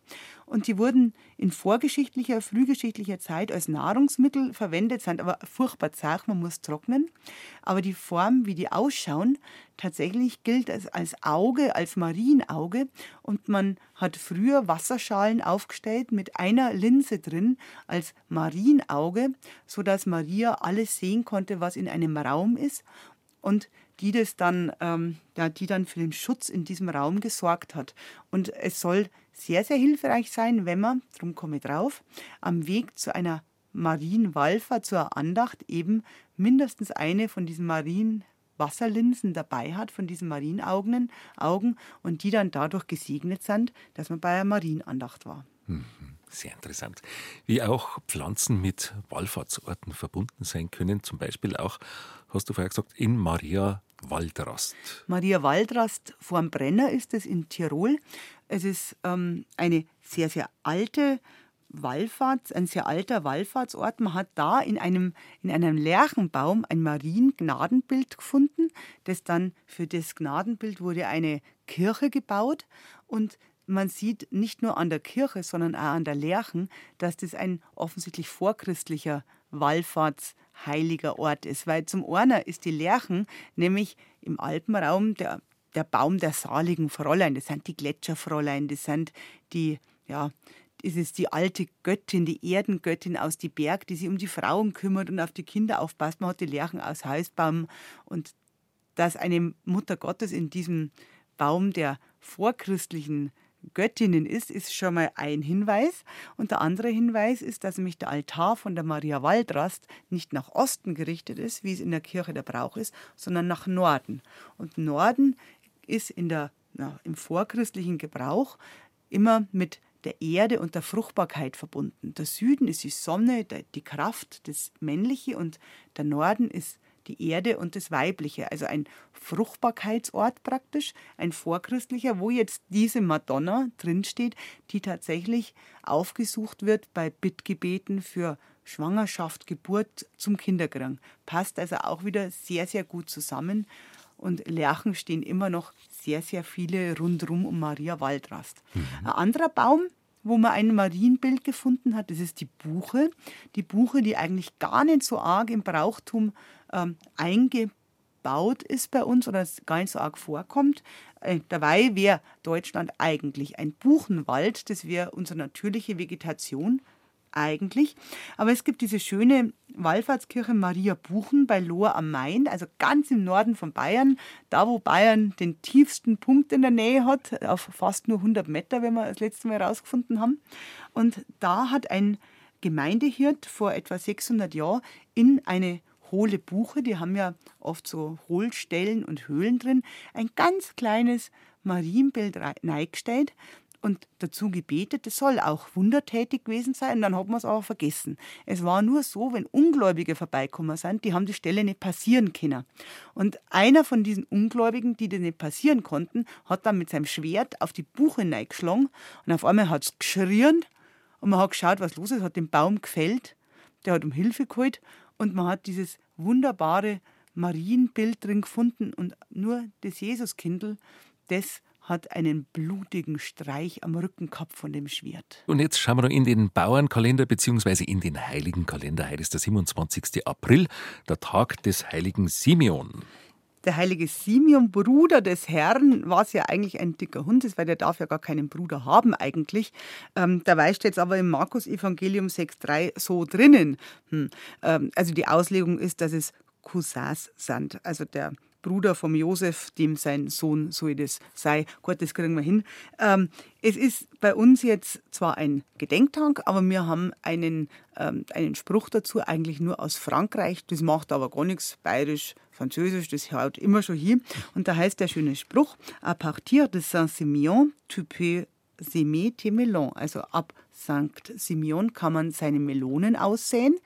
Und die wurden in vorgeschichtlicher, frühgeschichtlicher Zeit als Nahrungsmittel verwendet, sind aber furchtbar zart, man muss trocknen. Aber die Form, wie die ausschauen, tatsächlich gilt als, als Auge, als Marienauge. Und man hat früher Wasserschalen aufgestellt mit einer Linse drin als Marienauge, sodass Maria alles sehen konnte, was in einem Raum ist. Und die das dann, ähm, ja, die dann für den Schutz in diesem Raum gesorgt hat. Und es soll sehr, sehr hilfreich sein, wenn man, darum komme ich drauf, am Weg zu einer Marienwallfahrt, zur Andacht eben mindestens eine von diesen Marien Wasserlinsen dabei hat, von diesen Marienaugen, Augen, und die dann dadurch gesegnet sind, dass man bei einer Marienandacht war. Mhm. Sehr interessant. Wie auch Pflanzen mit Wallfahrtsorten verbunden sein können, zum Beispiel auch, hast du vorher gesagt, in Maria Waldrast. Maria Waldrast vorm Brenner ist es in Tirol. Es ist ähm, eine sehr, sehr alte Wallfahrt, ein sehr alter Wallfahrtsort. Man hat da in einem, in einem Lärchenbaum ein Mariengnadenbild gefunden. Das dann für das Gnadenbild wurde eine Kirche gebaut. Und man sieht nicht nur an der Kirche, sondern auch an der Lerchen, dass das ein offensichtlich vorchristlicher Wallfahrtsheiliger Ort ist. Weil zum einen ist die Lerchen nämlich im Alpenraum der, der Baum der saligen Fräulein. Das sind die Gletscherfräulein, das sind die, ja, ist die alte Göttin, die Erdengöttin aus die Berg, die sich um die Frauen kümmert und auf die Kinder aufpasst. Man hat die Lerchen aus Hausbaum und dass eine Mutter Gottes in diesem Baum der vorchristlichen Göttinnen ist, ist schon mal ein Hinweis. Und der andere Hinweis ist, dass nämlich der Altar von der Maria Waldrast nicht nach Osten gerichtet ist, wie es in der Kirche der Brauch ist, sondern nach Norden. Und Norden ist in der, na, im vorchristlichen Gebrauch immer mit der Erde und der Fruchtbarkeit verbunden. Der Süden ist die Sonne, die Kraft, das Männliche und der Norden ist die Erde und das Weibliche, also ein Fruchtbarkeitsort praktisch, ein vorchristlicher, wo jetzt diese Madonna drinsteht, die tatsächlich aufgesucht wird bei Bittgebeten für Schwangerschaft, Geburt zum Kinderkrank. Passt also auch wieder sehr, sehr gut zusammen. Und Lerchen stehen immer noch sehr, sehr viele rundherum um Maria Waldrast. Mhm. Ein anderer Baum, wo man ein Marienbild gefunden hat. Das ist die Buche. Die Buche, die eigentlich gar nicht so arg im Brauchtum ähm, eingebaut ist bei uns oder gar nicht so arg vorkommt. Äh, dabei wäre Deutschland eigentlich ein Buchenwald. Das wäre unsere natürliche Vegetation eigentlich. Aber es gibt diese schöne Wallfahrtskirche Maria Buchen bei Lohr am Main, also ganz im Norden von Bayern, da wo Bayern den tiefsten Punkt in der Nähe hat, auf fast nur 100 Meter, wenn wir das letzte Mal herausgefunden haben. Und da hat ein Gemeindehirt vor etwa 600 Jahren in eine hohle Buche, die haben ja oft so Hohlstellen und Höhlen drin, ein ganz kleines Marienbild neigestellt und dazu gebetet, das soll auch wundertätig gewesen sein, dann hat man es aber vergessen. Es war nur so, wenn Ungläubige vorbeikommen sind, die haben die Stelle nicht passieren können. Und einer von diesen Ungläubigen, die das nicht passieren konnten, hat dann mit seinem Schwert auf die Buche geschlagen und auf einmal hat es geschrien und man hat geschaut, was los ist, hat den Baum gefällt, der hat um Hilfe geholt und man hat dieses wunderbare Marienbild drin gefunden und nur das Jesuskindl, das hat einen blutigen Streich am Rücken gehabt von dem Schwert. Und jetzt schauen wir noch in den Bauernkalender bzw. in den Heiligenkalender. Heute ist der 27. April, der Tag des heiligen Simeon. Der heilige Simeon, Bruder des Herrn, war es ja eigentlich ein dicker Hund ist, weil der darf ja gar keinen Bruder haben eigentlich. Ähm, dabei steht es aber im Markus-Evangelium 6,3 so drinnen. Hm. Ähm, also die Auslegung ist, dass es Cousins sind. Also der Bruder vom Josef, dem sein Sohn so das sei. Gott, das kriegen wir hin. Ähm, es ist bei uns jetzt zwar ein Gedenktag, aber wir haben einen, ähm, einen Spruch dazu, eigentlich nur aus Frankreich. Das macht aber gar nichts. Bayerisch, Französisch, das haut immer schon hier. Und da heißt der schöne Spruch: À partir de Saint-Simeon, tu peux s'aimer tes melons. Also ab St. Simeon kann man seine Melonen aussäen,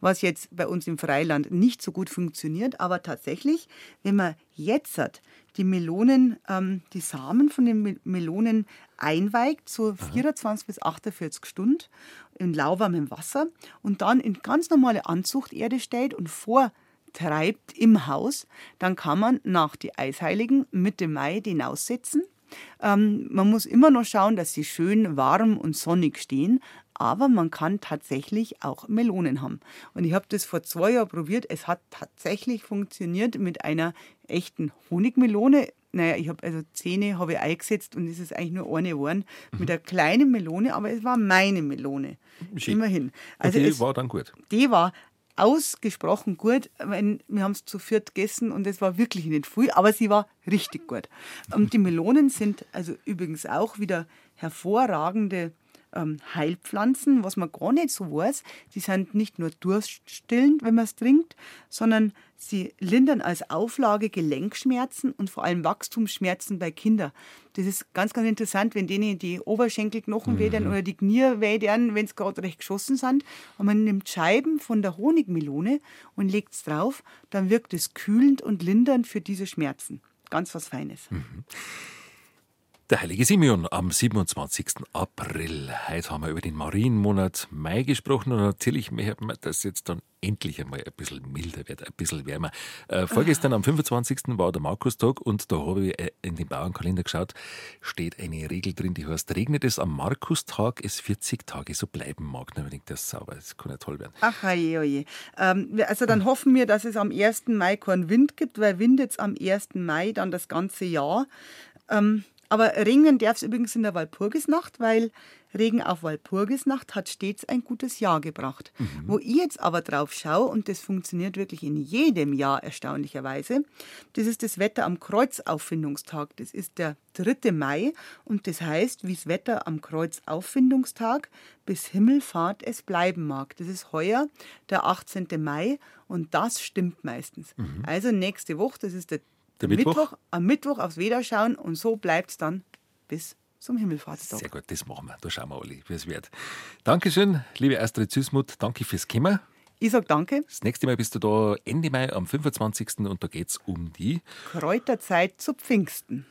was jetzt bei uns im Freiland nicht so gut funktioniert. Aber tatsächlich, wenn man jetzt die Melonen, ähm, die Samen von den Melonen einweigt, so 24 bis 48 Stunden in lauwarmem Wasser und dann in ganz normale Anzuchterde stellt und vortreibt im Haus, dann kann man nach die Eisheiligen Mitte Mai die hinaussetzen ähm, man muss immer noch schauen, dass sie schön warm und sonnig stehen, aber man kann tatsächlich auch Melonen haben. Und ich habe das vor zwei Jahren probiert. Es hat tatsächlich funktioniert mit einer echten Honigmelone. Naja, ich habe also Zähne habe ich eingesetzt und es ist eigentlich nur eine geworden mit einer kleinen Melone, aber es war meine Melone. Schick. Immerhin. Also und die es, war dann gut. Die war ausgesprochen gut. Wir haben es zu viert gegessen und es war wirklich nicht viel, aber sie war richtig gut. Und die Melonen sind also übrigens auch wieder hervorragende ähm, Heilpflanzen, was man gar nicht so weiß. Die sind nicht nur durststillend, wenn man es trinkt, sondern sie lindern als Auflage Gelenkschmerzen und vor allem Wachstumsschmerzen bei Kindern. Das ist ganz, ganz interessant, wenn denen die Oberschenkelknochen mhm. wedern oder die Knie wedern, wenn sie gerade recht geschossen sind. Und man nimmt Scheiben von der Honigmelone und legt es drauf, dann wirkt es kühlend und lindernd für diese Schmerzen. Ganz was Feines. Mhm. Der heilige Simeon am 27. April. Heute haben wir über den Marienmonat Mai gesprochen und natürlich möchten wir, dass jetzt dann endlich einmal ein bisschen milder wird, ein bisschen wärmer. Äh, vorgestern am 25. war der Markustag und da habe ich äh, in den Bauernkalender geschaut, steht eine Regel drin, die heißt, regnet es am Markustag, es 40 Tage so bleiben mag. Dann denke das sauber, das kann ja toll werden. Ach, oje, oje. Ähm, also dann hoffen wir, dass es am 1. Mai keinen Wind gibt, weil windet es am 1. Mai dann das ganze Jahr. Ähm, aber regnen darf es übrigens in der Walpurgisnacht, weil Regen auf Walpurgisnacht hat stets ein gutes Jahr gebracht. Mhm. Wo ich jetzt aber drauf schaue, und das funktioniert wirklich in jedem Jahr erstaunlicherweise, das ist das Wetter am Kreuzauffindungstag. Das ist der 3. Mai und das heißt, wie das Wetter am Kreuzauffindungstag bis Himmelfahrt es bleiben mag. Das ist heuer der 18. Mai und das stimmt meistens. Mhm. Also nächste Woche, das ist der der Mittwoch? Mittwoch? Am Mittwoch aufs Wetter schauen und so bleibt es dann bis zum Himmelfahrtstag. Sehr gut, das machen wir. Da schauen wir alle, wie es wird. Dankeschön, liebe Astrid Süßmuth. Danke fürs Kommen. Ich sage danke. Das nächste Mal bist du da Ende Mai am 25. und da geht es um die Kräuterzeit zu Pfingsten.